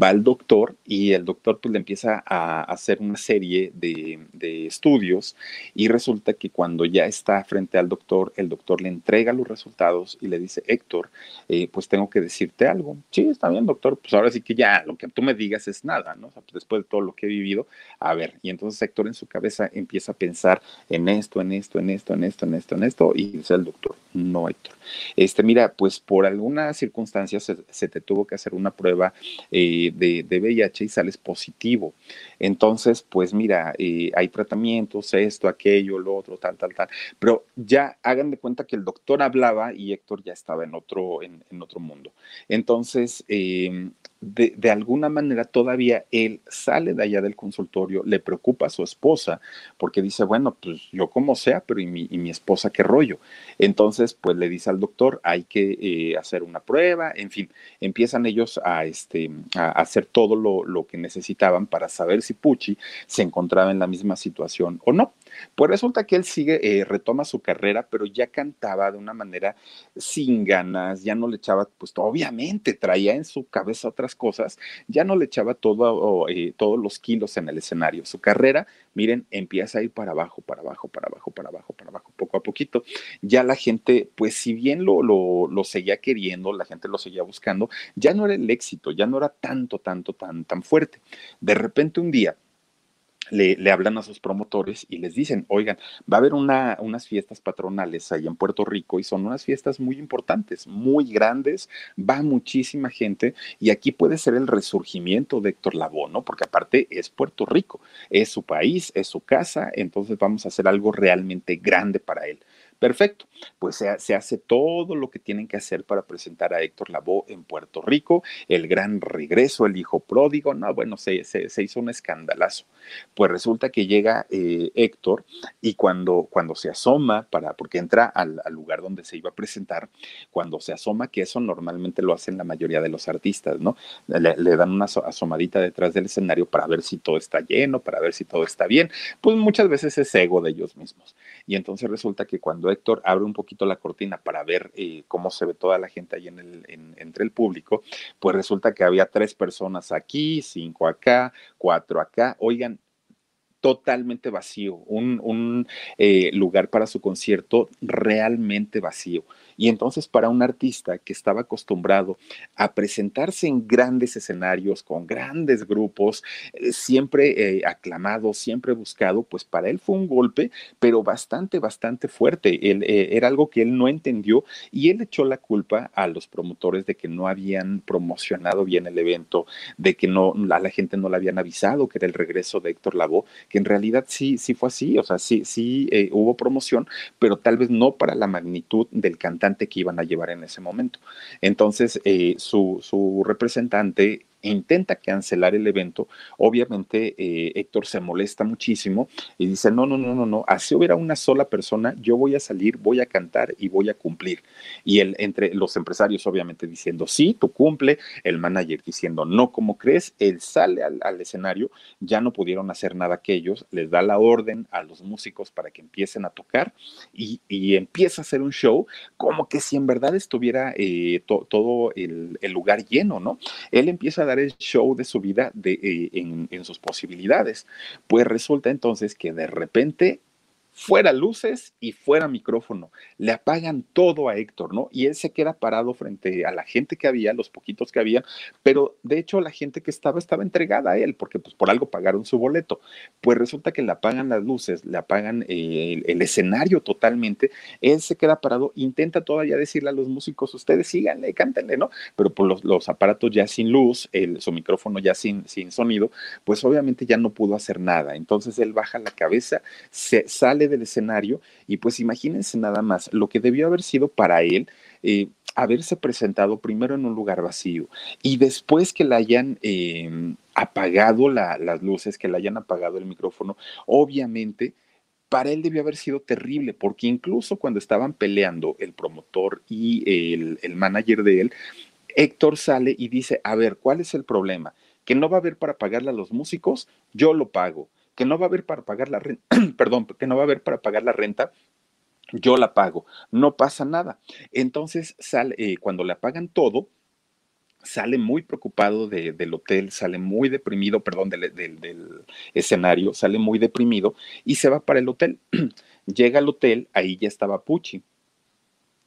B: Va al doctor y el doctor pues le empieza a hacer una serie de, de estudios y resulta que cuando ya está frente al doctor, el doctor le entrega los resultados y le dice, Héctor, eh, pues tengo que decirte algo. Sí, está bien, doctor, pues ahora sí que ya lo que tú me digas es nada, ¿no? Después de todo lo que he vivido, a ver, y entonces Héctor en su cabeza empieza a pensar en esto, en esto, en esto, en esto, en esto, en esto, y dice el doctor, no, Héctor. Este, mira, pues por alguna circunstancia se, te tuvo que hacer una prueba eh, de, de, VIH y sales positivo. Entonces, pues mira, eh, hay tratamientos, esto, aquello, lo otro, tal, tal, tal. Pero ya hagan de cuenta que el doctor hablaba y Héctor ya estaba en otro, en, otro mundo. Entonces, eh, de, de, alguna manera todavía él sale de allá del consultorio, le preocupa a su esposa, porque dice, bueno, pues yo como sea, pero ¿y mi, y mi esposa qué rollo? Entonces, pues le dice al doctor, hay que eh, hacer una prueba, en fin, empiezan ellos a, este, a hacer todo lo, lo que necesitaban para saber si Pucci se encontraba en la misma situación o no. Pues resulta que él sigue, eh, retoma su carrera, pero ya cantaba de una manera sin ganas, ya no le echaba, pues obviamente traía en su cabeza cosas, ya no le echaba todo, eh, todos los kilos en el escenario. Su carrera, miren, empieza a ir para abajo, para abajo, para abajo, para abajo, para abajo, poco a poquito. Ya la gente, pues si bien lo, lo, lo seguía queriendo, la gente lo seguía buscando, ya no era el éxito, ya no era tanto, tanto, tan, tan fuerte. De repente un día, le, le, hablan a sus promotores y les dicen, oigan, va a haber una, unas fiestas patronales ahí en Puerto Rico y son unas fiestas muy importantes, muy grandes, va muchísima gente y aquí puede ser el resurgimiento de Héctor Lavoe, ¿no? Porque aparte es Puerto Rico, es su país, es su casa, entonces vamos a hacer algo realmente grande para él. Perfecto, pues se, hace todo lo que tienen que hacer para presentar a Héctor Lavoe en Puerto Rico, el gran regreso, el hijo pródigo, no, bueno, se, hizo un escandalazo. Pues resulta que llega eh, Héctor y cuando, cuando se asoma, para, porque entra al, al, lugar donde se iba a presentar, cuando se asoma, que eso normalmente lo hacen la mayoría de los artistas, ¿no? Le, le dan una asomadita detrás del escenario para ver si todo está lleno, para ver si todo está bien, pues muchas veces es ego de ellos mismos. Y entonces resulta que cuando Héctor abre un poquito la cortina para ver eh, cómo se ve toda la gente ahí en el, en, entre el público, pues resulta que había tres personas aquí, cinco acá, cuatro acá. Oigan, totalmente vacío, un, un eh, lugar para su concierto realmente vacío. Y entonces para un artista que estaba acostumbrado a presentarse en grandes escenarios, con grandes grupos, eh, siempre eh, aclamado, siempre buscado, pues para él fue un golpe, pero bastante, bastante fuerte. Él, eh, era algo que él no entendió y él echó la culpa a los promotores de que no habían promocionado bien el evento, de que no, a la gente no le habían avisado que era el regreso de Héctor Lavoe, que en realidad sí, sí fue así, o sea, sí, sí hubo promoción, pero tal vez no para la magnitud del cantante que iban a llevar en ese momento. Entonces, eh, su, su representante intenta cancelar el evento, obviamente eh, Héctor se molesta muchísimo y dice, no, no, no, no, no, así hubiera una sola persona, yo voy a salir, voy a cantar y voy a cumplir. Y él, entre los empresarios obviamente diciendo, sí, tú cumple, el manager diciendo, no, como crees? Él sale al, escenario, ya no pudieron hacer nada aquellos, les da la orden a los músicos para que empiecen a tocar y, empieza a hacer un show como que si en verdad estuviera eh, todo el, el lugar lleno, ¿no? Él empieza a dar el show de su vida de, eh, en, en sus posibilidades. Pues resulta entonces que de repente fuera luces y fuera micrófono. Le apagan todo a Héctor, ¿no? Y él se queda parado frente a la gente que había, los poquitos que había, pero de hecho la gente que estaba estaba entregada a él, porque pues por algo pagaron su boleto. Pues resulta que le apagan las luces, le apagan eh, el, escenario totalmente, él se queda parado, intenta todavía decirle a los músicos, ustedes síganle, cántenle, ¿no? Pero por los, los aparatos ya sin luz, el, su micrófono ya sin, sin sonido, pues obviamente ya no pudo hacer nada. Entonces él baja la cabeza, se sale del escenario y pues imagínense nada más lo que debió haber sido para él eh, haberse presentado primero en un lugar vacío y después que le hayan em, apagado las luces, que le hayan apagado el micrófono, obviamente para él debió haber sido terrible, porque incluso cuando estaban peleando el promotor y el, el manager de él, Héctor sale y dice, a ver, ¿cuál es el problema? Que no va a haber para pagarle a los músicos, yo lo pago que no va a haber para pagar la renta, perdón, que no va a haber para pagar la renta, yo la pago, no pasa nada. Entonces, sale, eh, cuando le pagan todo, sale muy preocupado del hotel, sale muy deprimido, perdón, del, del, escenario, sale muy deprimido y se va para el hotel. Llega al hotel, ahí ya estaba Pucci.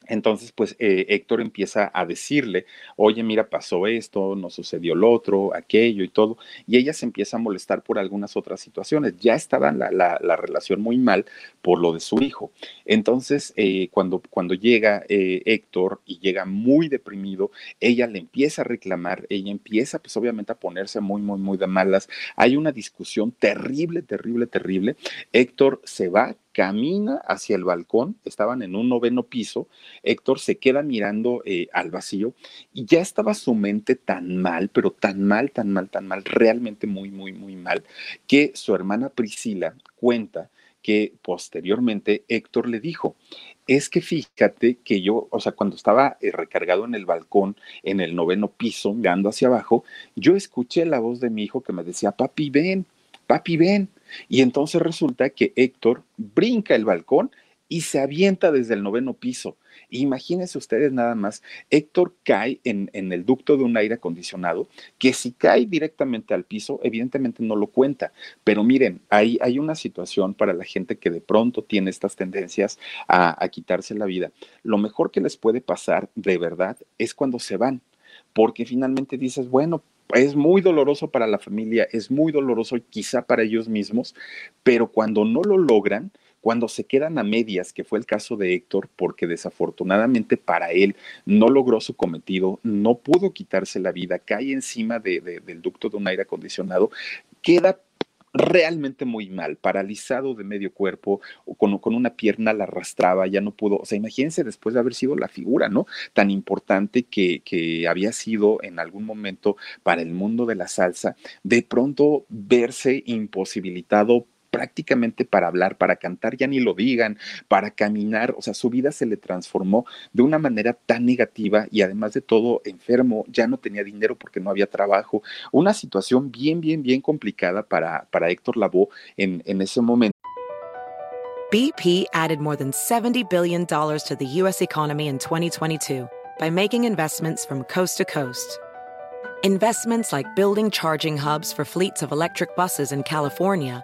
B: Entonces, pues eh, Héctor empieza a decirle, oye, mira, pasó esto, no sucedió lo otro, aquello y todo, y ella se empieza a molestar por algunas otras situaciones. Ya estaba la, la, relación muy mal por lo de su hijo. Entonces, eh, cuando, cuando llega eh, Héctor y llega muy deprimido, ella le empieza a reclamar, ella empieza, pues obviamente, a ponerse muy, muy, muy de malas. Hay una discusión terrible, terrible, terrible. Héctor se va camina hacia el balcón, estaban en un noveno piso, Héctor se queda mirando eh, al vacío y ya estaba su mente tan mal, pero tan mal, tan mal, tan mal, realmente muy, muy, muy mal, que su hermana Priscila cuenta que posteriormente Héctor le dijo, es que fíjate que yo, o sea, cuando estaba eh, recargado en el balcón, en el noveno piso, mirando hacia abajo, yo escuché la voz de mi hijo que me decía, papi, ven, papi, ven. Y entonces resulta que Héctor brinca el balcón y se avienta desde el noveno piso. Imagínense ustedes nada más, Héctor cae en, el ducto de un aire acondicionado, que si cae directamente al piso, evidentemente no lo cuenta. Pero miren, hay, hay una situación para la gente que de pronto tiene estas tendencias a, a quitarse la vida. Lo mejor que les puede pasar, de verdad, es cuando se van, porque finalmente dices, bueno, es muy doloroso para la familia, es muy doloroso quizá para ellos mismos, pero cuando no lo logran, cuando se quedan a medias, que fue el caso de Héctor, porque desafortunadamente para él no logró su cometido, no pudo quitarse la vida, cae encima del ducto de un aire acondicionado, queda realmente muy mal, paralizado de medio cuerpo, con, con una pierna la arrastraba, ya no pudo, o sea, imagínense después de haber sido la figura, ¿no? Tan importante que, que había sido en algún momento para el mundo de la salsa, de pronto verse imposibilitado prácticamente para hablar, para cantar, ya ni lo digan, para caminar, o sea, su vida se le transformó de una manera tan negativa y además de todo enfermo, ya no tenía dinero porque no había trabajo, una situación bien, bien, bien complicada para, para Héctor Lavoe en, en ese momento.
C: BP added more than $70 billion to the U.S. economy in 2022 by making investments from coast to coast. Investments like building charging hubs for fleets of electric buses in California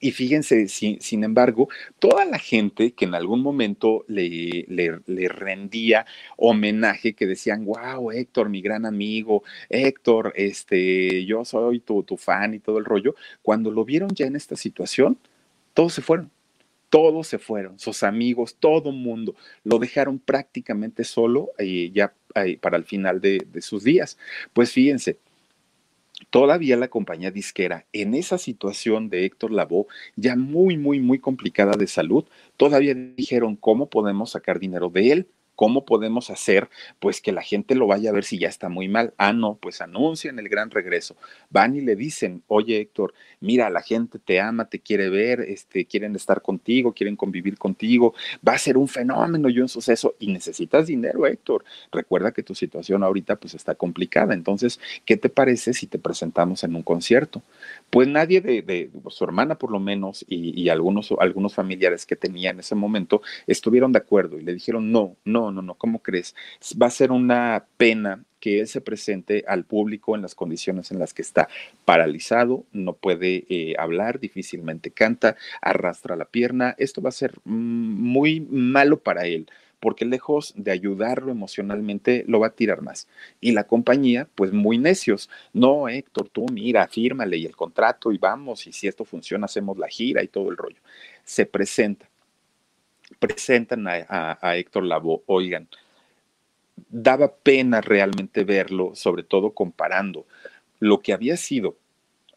B: Y fíjense, sin, embargo, toda la gente que en algún momento le, le, rendía homenaje, que decían, wow, Héctor, mi gran amigo, Héctor, este, yo soy tu, tu fan y todo el rollo, cuando lo vieron ya en esta situación, todos se fueron. Todos se fueron, sus amigos, todo mundo, lo dejaron prácticamente solo eh, ya eh, para el final de, de sus días. Pues fíjense, todavía la compañía disquera, en esa situación de Héctor Lavoe, ya muy, muy, muy complicada de salud, todavía dijeron cómo podemos sacar dinero de él. ¿Cómo podemos hacer pues que la gente lo vaya a ver si ya está muy mal? Ah, no, pues anuncian el gran regreso. Van y le dicen, oye Héctor, mira, la gente te ama, te quiere ver, este, quieren estar contigo, quieren convivir contigo, va a ser un fenómeno y un suceso y necesitas dinero, Héctor. Recuerda que tu situación ahorita pues está complicada. Entonces, ¿qué te parece si te presentamos en un concierto? Pues nadie de, de pues, su hermana por lo menos y, y algunos, algunos familiares que tenía en ese momento estuvieron de acuerdo y le dijeron, no, no, no, no, ¿cómo crees? Va a ser una pena que él se presente al público en las condiciones en las que está paralizado, no puede eh, hablar, difícilmente canta, arrastra la pierna. Esto va a ser mm, muy malo para él porque lejos de ayudarlo emocionalmente, lo va a tirar más. Y la compañía, pues muy necios, no, Héctor, tú mira, fírmale y el contrato y vamos, y si esto funciona, hacemos la gira y todo el rollo. Se presenta presentan a, Héctor Lavoe, oigan, daba pena realmente verlo, sobre todo comparando lo que había sido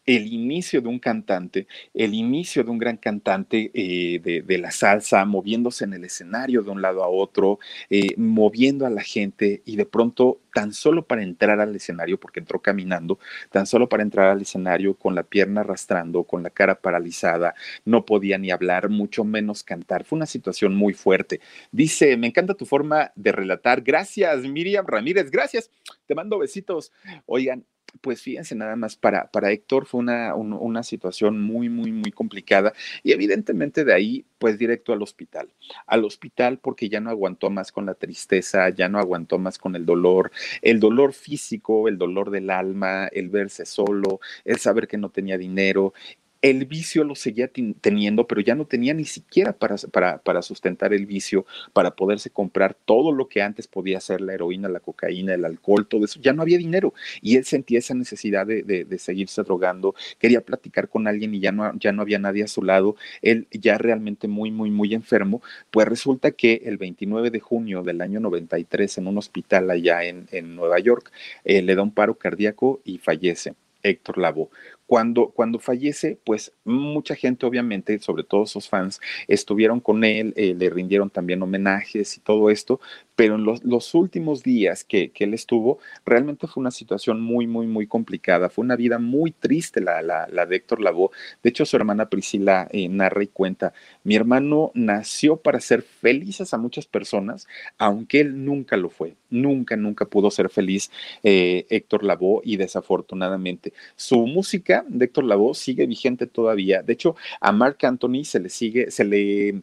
B: el inicio de un cantante, el inicio de un gran cantante eh, de, la salsa, moviéndose en el escenario de un lado a otro, eh, moviendo a la gente y de pronto tan solo para entrar al escenario, porque entró caminando, tan solo para entrar al escenario con la pierna arrastrando, con la cara paralizada, no podía ni hablar, mucho menos cantar. Fue una situación muy fuerte. Dice, me encanta tu forma de relatar. Gracias, Miriam Ramírez, gracias. Te mando besitos. Oigan, pues fíjense nada más, para, para Héctor fue una, un, una situación muy, muy, muy complicada y evidentemente de ahí, pues directo al hospital. Al hospital porque ya no aguantó más con la tristeza, ya no aguantó más con el dolor, el dolor físico, el dolor del alma, el verse solo, el saber que no tenía dinero, el vicio lo seguía teniendo, pero ya no tenía ni siquiera para, para, para, sustentar el vicio, para poderse comprar todo lo que antes podía ser la heroína, la cocaína, el alcohol, todo eso. Ya no había dinero y él sentía esa necesidad de, de, de seguirse drogando, quería platicar con alguien y ya no, ya no había nadie a su lado, él ya realmente muy, muy, muy enfermo. Pues resulta que el 29 de junio del año 93 en un hospital allá en, en Nueva York eh, le da un paro cardíaco y fallece. Héctor Lavoe. Cuando, cuando fallece, pues mucha gente, obviamente, sobre todo sus fans, estuvieron con él, eh, le rindieron también homenajes y todo esto, pero en los, últimos días que, que, él estuvo, realmente fue una situación muy, muy, muy complicada. Fue una vida muy triste la, la, la de Héctor Lavoe. De hecho, su hermana Priscila eh, narra y cuenta, mi hermano nació para ser felices a muchas personas, aunque él nunca lo fue. Nunca, nunca pudo ser feliz eh, Héctor Lavoe y desafortunadamente su música de Héctor Lavoe sigue vigente todavía. De hecho, a Mark Anthony se le sigue, se le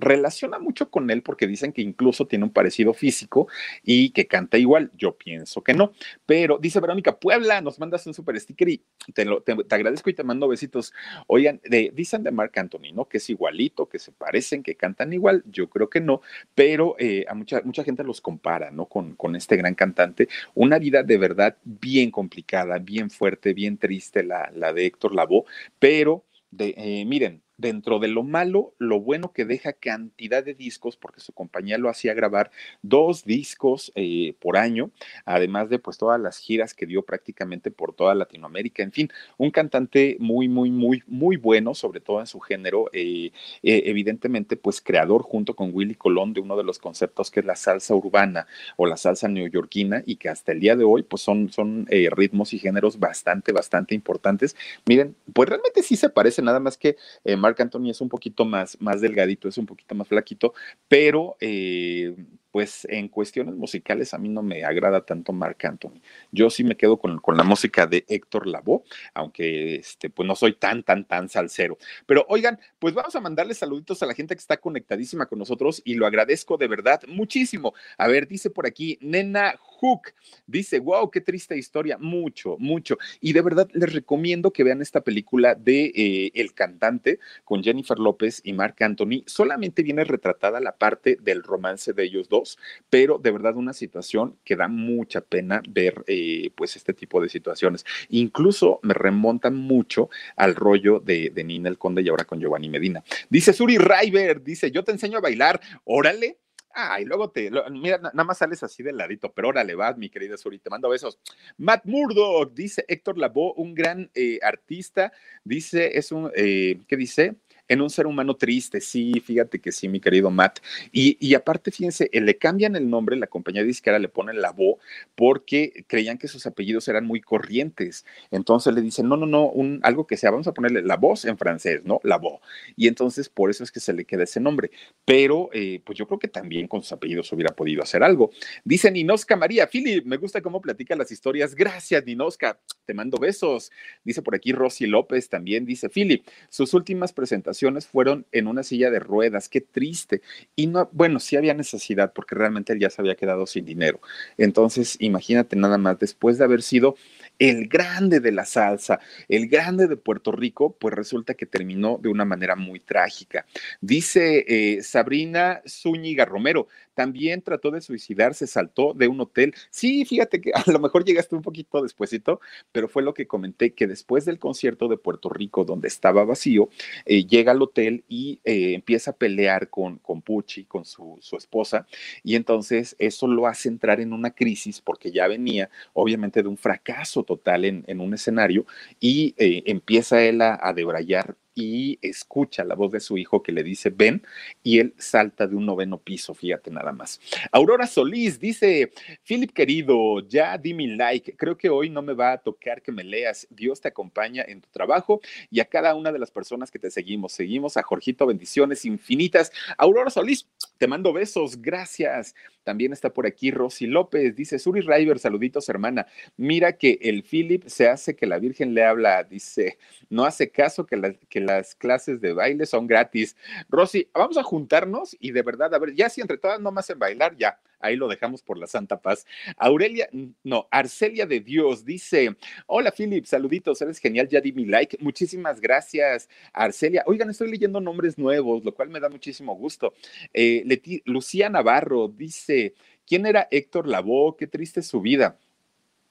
B: relaciona mucho con él porque dicen que incluso tiene un parecido físico y que canta igual. Yo pienso que no. Pero dice Verónica Puebla, nos mandas un super sticker y te, lo, te, agradezco y te mando besitos. Oigan, dicen de Marc Anthony, ¿no? Que es igualito, que se parecen, que cantan igual. Yo creo que no, pero eh, a mucha, mucha gente los compara, ¿no? Con, con este gran cantante. Una vida de verdad bien complicada, bien fuerte, bien triste la, la de Héctor Lavoe, pero de, eh, miren, dentro de lo malo, lo bueno que deja cantidad de discos, porque su compañía lo hacía grabar dos discos eh, por año, además de pues todas las giras que dio prácticamente por toda Latinoamérica, en fin, un cantante muy, muy, muy, muy bueno, sobre todo en su género, eh, eh, evidentemente pues creador junto con Willy Colón de uno de los conceptos que es la salsa urbana o la salsa neoyorquina y que hasta el día de hoy pues son, son ritmos y géneros bastante, bastante importantes. Miren, pues realmente sí se parece, nada más que Mark Mark Anthony es un poquito más, más delgadito, es un poquito más flaquito, pero eh, pues en cuestiones musicales a mí no me agrada tanto Mark Anthony. Yo sí me quedo con, la música de Héctor Lavoe, aunque este, pues no soy tan, tan, tan salsero. Pero oigan, pues vamos a mandarle saluditos a la gente que está conectadísima con nosotros y lo agradezco de verdad muchísimo. A ver, dice por aquí, Nena Hook, dice, wow, qué triste historia, mucho, mucho. Y de verdad les recomiendo que vean esta película de eh, El cantante con Jennifer López y Mark Anthony. Solamente viene retratada la parte del romance de ellos dos pero de verdad una situación que da mucha pena ver eh, pues este tipo de situaciones. Incluso me remontan mucho al rollo de, Nina el Conde y ahora con Giovanni Medina. Dice Suri River, dice, yo te enseño a bailar, órale. Ah, y luego te, mira, nada más sales así del ladito, pero órale, vas, mi querida Suri, mando besos. Matt Murdock, dice Héctor Lavoe, un gran eh, artista, dice, es un, eh, ¿qué dice? En un ser humano triste. Sí, fíjate que sí, mi querido Matt. Y, aparte, fíjense, eh, le cambian el nombre, la compañía disquera le ponen la voz porque creían que sus apellidos eran muy corrientes. Entonces le dicen, no, no, no, un, algo que sea, vamos a ponerle la voz en francés, ¿no? La voz. Y entonces por eso es que se le queda ese nombre. Pero eh, pues yo creo que también con sus apellidos hubiera podido hacer algo. Dice Ninoska María, Philip, me gusta cómo platica las historias. Gracias, Ninoska. Te mando besos. Dice por aquí Rosy López también. Dice Philip, sus últimas presentaciones fueron en una silla de ruedas, qué triste. Y no, bueno, sí había necesidad porque realmente él ya se había quedado sin dinero. Entonces, imagínate nada más, después de haber sido el grande de la salsa, el grande de Puerto Rico, pues resulta que terminó de una manera muy trágica. Dice eh, Sabrina Zúñiga Romero, también trató de suicidarse, saltó de un hotel. Sí, fíjate que a lo mejor llegaste un poquito despuesito, pero fue lo que comenté, que después del concierto de Puerto Rico, donde estaba vacío, eh, llega al hotel y eh, empieza a pelear con, con Pucci, con su, esposa, y entonces eso lo hace entrar en una crisis porque ya venía, obviamente, de un fracaso total en, un escenario y eh, empieza él a, a debrayar y escucha la voz de su hijo que le dice ven y él salta de un noveno piso, fíjate nada más. Aurora Solís dice, Philip querido, ya di mi like, creo que hoy no me va a tocar que me leas, Dios te acompaña en tu trabajo y a cada una de las personas que te seguimos, seguimos a Jorgito, bendiciones infinitas. Aurora Solís, te mando besos, gracias. También está por aquí Rosy López, dice Suri River, saluditos hermana. Mira que el Philip se hace que la Virgen le habla, dice, no hace caso que, que las clases de baile son gratis. Rosy, vamos a juntarnos y de verdad, a ver, ya si entre todas no más en bailar, ya, ahí lo dejamos por la santa paz. Aurelia, no, Arcelia de Dios dice, hola Philip, saluditos, eres genial, ya di mi like, muchísimas gracias, Arcelia. Oigan, estoy leyendo nombres nuevos, lo cual me da muchísimo gusto. Eh, Lucía Navarro dice, ¿quién era Héctor Lavoe? Qué triste su vida.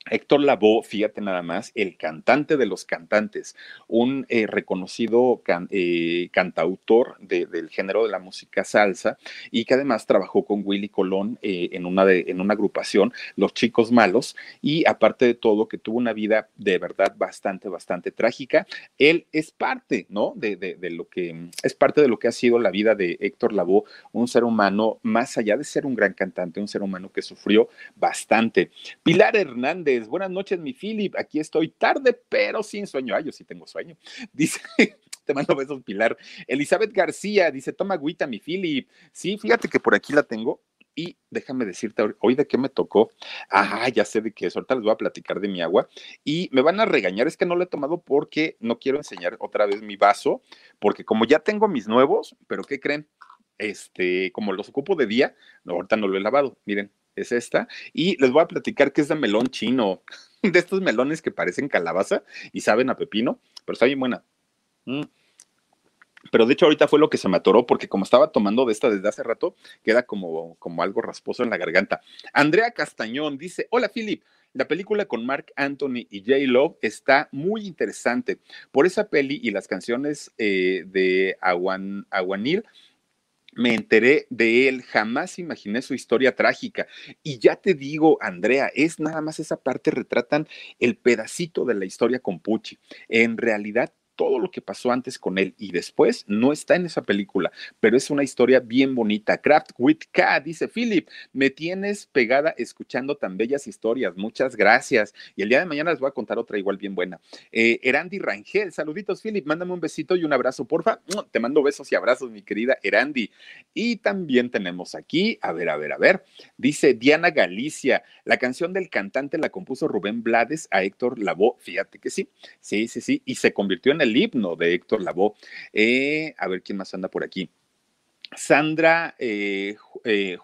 B: Héctor Lavoe, fíjate nada más, el cantante de los cantantes, un eh, reconocido eh, cantautor del género de la música salsa y que además trabajó con Willy Colón eh, en, una en una agrupación, Los Chicos Malos, y aparte de todo, que tuvo una vida de verdad bastante, bastante trágica. Él es parte, ¿no? De, de lo que es parte de lo que ha sido la vida de Héctor Lavoe, un ser humano, más allá de ser un gran cantante, un ser humano que sufrió bastante. Pilar Hernández buenas noches, mi Philip. Aquí estoy tarde, pero sin sueño. Ay, yo sí tengo sueño. Dice, te mando besos, Pilar. Elizabeth García dice, toma agüita, mi Philip. Sí, fíjate que por aquí la tengo. Y déjame decirte, hoy de qué me tocó. Ah, ya sé de qué es. Ahorita les voy a platicar de mi agua. Y me van a regañar. Es que no lo he tomado porque no quiero enseñar otra vez mi vaso. Porque como ya tengo mis nuevos, pero ¿qué creen? Este, como los ocupo de día, ahorita no lo he lavado. Miren, es esta. Y les voy a platicar que es de melón chino, de estos melones que parecen calabaza y saben a pepino, pero está bien buena. Mm. Pero de hecho ahorita fue lo que se me atoró porque como estaba tomando de esta desde hace rato, queda como, como algo rasposo en la garganta. Andrea Castañón dice, hola Philip, la película con Mark Anthony y J. Love está muy interesante. Por esa peli y las canciones eh, de Aguan, Aguanil me enteré de él, jamás imaginé su historia trágica. Y ya te digo, Andrea, es nada más esa parte, retratan el pedacito de la historia con Pucci. En realidad, todo lo que pasó antes con él y después no está en esa película, pero es una historia bien bonita. Craft with K, dice Philip, me tienes pegada escuchando tan bellas historias, muchas gracias. Y el día de mañana les voy a contar otra igual bien buena. Eh, Erandi Rangel, saluditos Philip, mándame un besito y un abrazo, porfa. Te mando besos y abrazos, mi querida Erandi. Y también tenemos aquí, a ver, a ver, a ver, dice Diana Galicia, la canción del cantante la compuso Rubén Blades a Héctor Lavoe, fíjate que sí, sí, sí, sí, y se convirtió en el himno de Héctor Lavoe. Eh, a ver quién más anda por aquí. Sandra eh, eh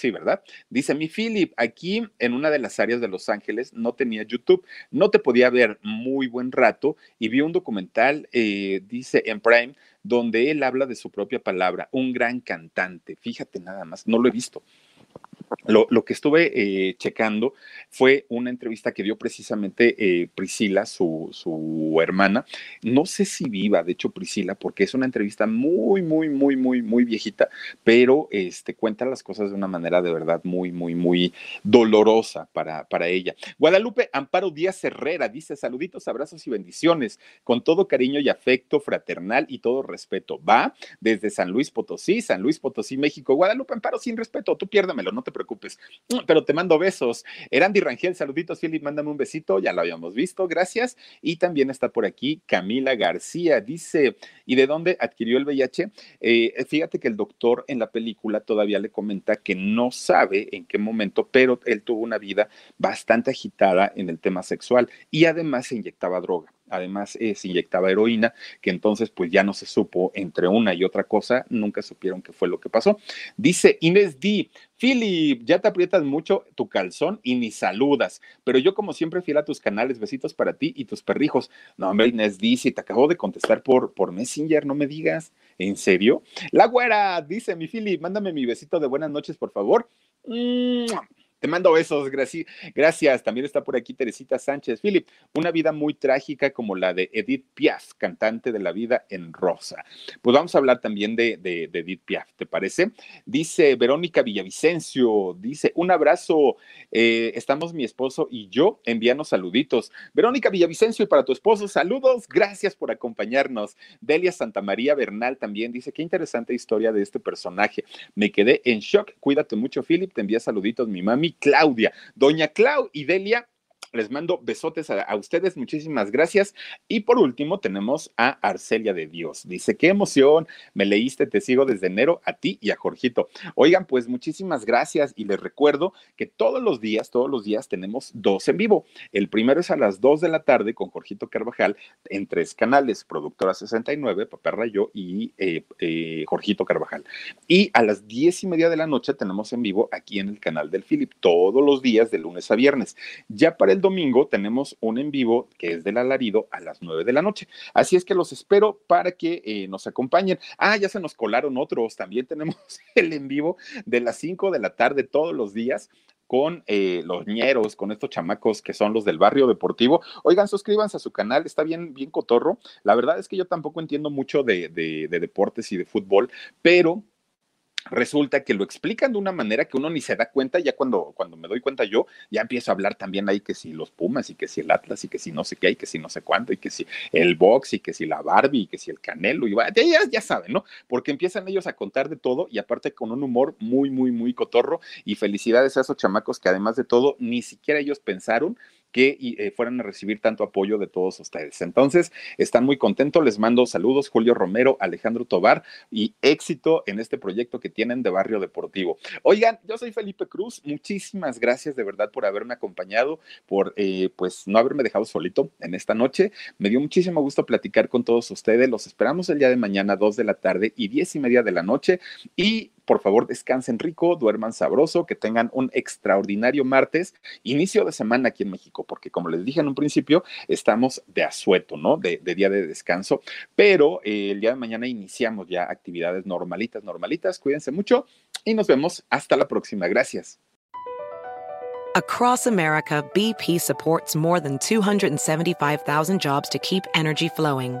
B: Sí, ¿verdad? Dice mi Philip, aquí en una de las áreas de Los Ángeles no tenía YouTube, no te podía ver muy buen rato y vi un documental, eh, dice en Prime, donde él habla de su propia palabra, un gran cantante. Fíjate nada más, no lo he visto. Lo, que estuve eh, checando fue una entrevista que dio precisamente eh, Priscila, su, su, hermana. No sé si viva, de hecho, Priscila, porque es una entrevista muy, muy, muy, muy, muy viejita, pero este, cuenta las cosas de una manera de verdad muy, muy, muy dolorosa para, para ella. Guadalupe Amparo Díaz Herrera dice: saluditos, abrazos y bendiciones, con todo cariño y afecto fraternal y todo respeto. Va desde San Luis Potosí, San Luis Potosí, México. Guadalupe Amparo, sin respeto, tú piérdamelo, no te preocupes. Mm, pero te mando besos. Erandi Rangel, saluditos, Philip, mándame un besito, ya lo habíamos visto, gracias. Y también está por aquí Camila García, dice, ¿y de dónde adquirió el VIH? Eh, fíjate que el doctor en la película todavía le comenta que no sabe en qué momento, pero él tuvo una vida bastante agitada en el tema sexual y además se inyectaba droga además eh, se inyectaba heroína, que entonces pues ya no se supo entre una y otra cosa, nunca supieron qué fue lo que pasó. Dice Inés D, Philip, ya te aprietas mucho tu calzón y ni saludas, pero yo como siempre fiel a tus canales, besitos para ti y tus perrijos. No, hombre, Inés D, si te acabo de contestar por, por Messenger, no me digas, ¿en serio? La güera, dice mi Philip, mándame mi besito de buenas noches, por favor. Te mando besos, gracias. También está por aquí Teresita Sánchez. Philip, una vida muy trágica como la de Edith Piaf, cantante de la vida en rosa. Pues vamos a hablar también de, Edith Piaf, ¿te parece? Dice Verónica Villavicencio, dice, un abrazo, eh, estamos mi esposo y yo, enviando saluditos. Verónica Villavicencio, y para tu esposo, saludos, gracias por acompañarnos. Delia Santamaría Bernal también dice, qué interesante historia de este personaje. Me quedé en shock, cuídate mucho, Philip, te envía saluditos mi mami Claudia. Doña Clau y Delia les mando besotes a, ustedes, muchísimas gracias. Y por último tenemos a Arcelia de Dios. Dice, qué emoción, me leíste, te sigo desde enero a ti y a Jorgito. Oigan, pues muchísimas gracias y les recuerdo que todos los días, todos los días tenemos dos en vivo. El primero es a las dos de la tarde con Jorgito Carvajal en tres canales, Productora 69, Papá Rayo y eh, eh, Jorgito Carvajal. Y a las diez y media de la noche tenemos en vivo aquí en el canal del Philip, todos los días de lunes a viernes. Ya para el domingo tenemos un en vivo que es del alarido a las 9 de la noche. Así es que los espero para que eh, nos acompañen. Ah, ya se nos colaron otros. También tenemos el en vivo de las 5 de la tarde todos los días con eh, los ñeros, con estos chamacos que son los del barrio deportivo. Oigan, suscríbanse a su canal, está bien, bien cotorro. La verdad es que yo tampoco entiendo mucho de deportes y de fútbol, pero resulta que lo explican de una manera que uno ni se da cuenta, ya cuando, cuando me doy cuenta yo, ya empiezo a hablar también ahí que si los Pumas y que si el Atlas y que si no sé qué y que si no sé cuánto y que si el box y que si la Barbie y que si el Canelo y ya, ya saben, ¿no? Porque empiezan ellos a contar de todo y aparte con un humor muy, muy, muy cotorro y felicidades a esos chamacos que además de todo ni siquiera ellos pensaron que eh, fueran a recibir tanto apoyo de todos ustedes. Entonces, están muy contentos, les mando saludos, Julio Romero, Alejandro Tobar, y éxito en este proyecto que tienen de Barrio Deportivo. Oigan, yo soy Felipe Cruz, muchísimas gracias de verdad por haberme acompañado, por eh, pues no haberme dejado solito en esta noche. Me dio muchísimo gusto platicar con todos ustedes, los esperamos el día de mañana, dos de la tarde y diez y media de la noche, y por favor descansen rico, duerman sabroso, que tengan un extraordinario martes, inicio de semana aquí en México, porque como les dije en un principio, estamos de asueto, ¿no? De, día de descanso, pero eh, el día de mañana iniciamos ya actividades normalitas, normalitas. Cuídense mucho y nos vemos hasta la próxima. Gracias.
C: Across America, BP supports more than 275,000 jobs to keep energy flowing.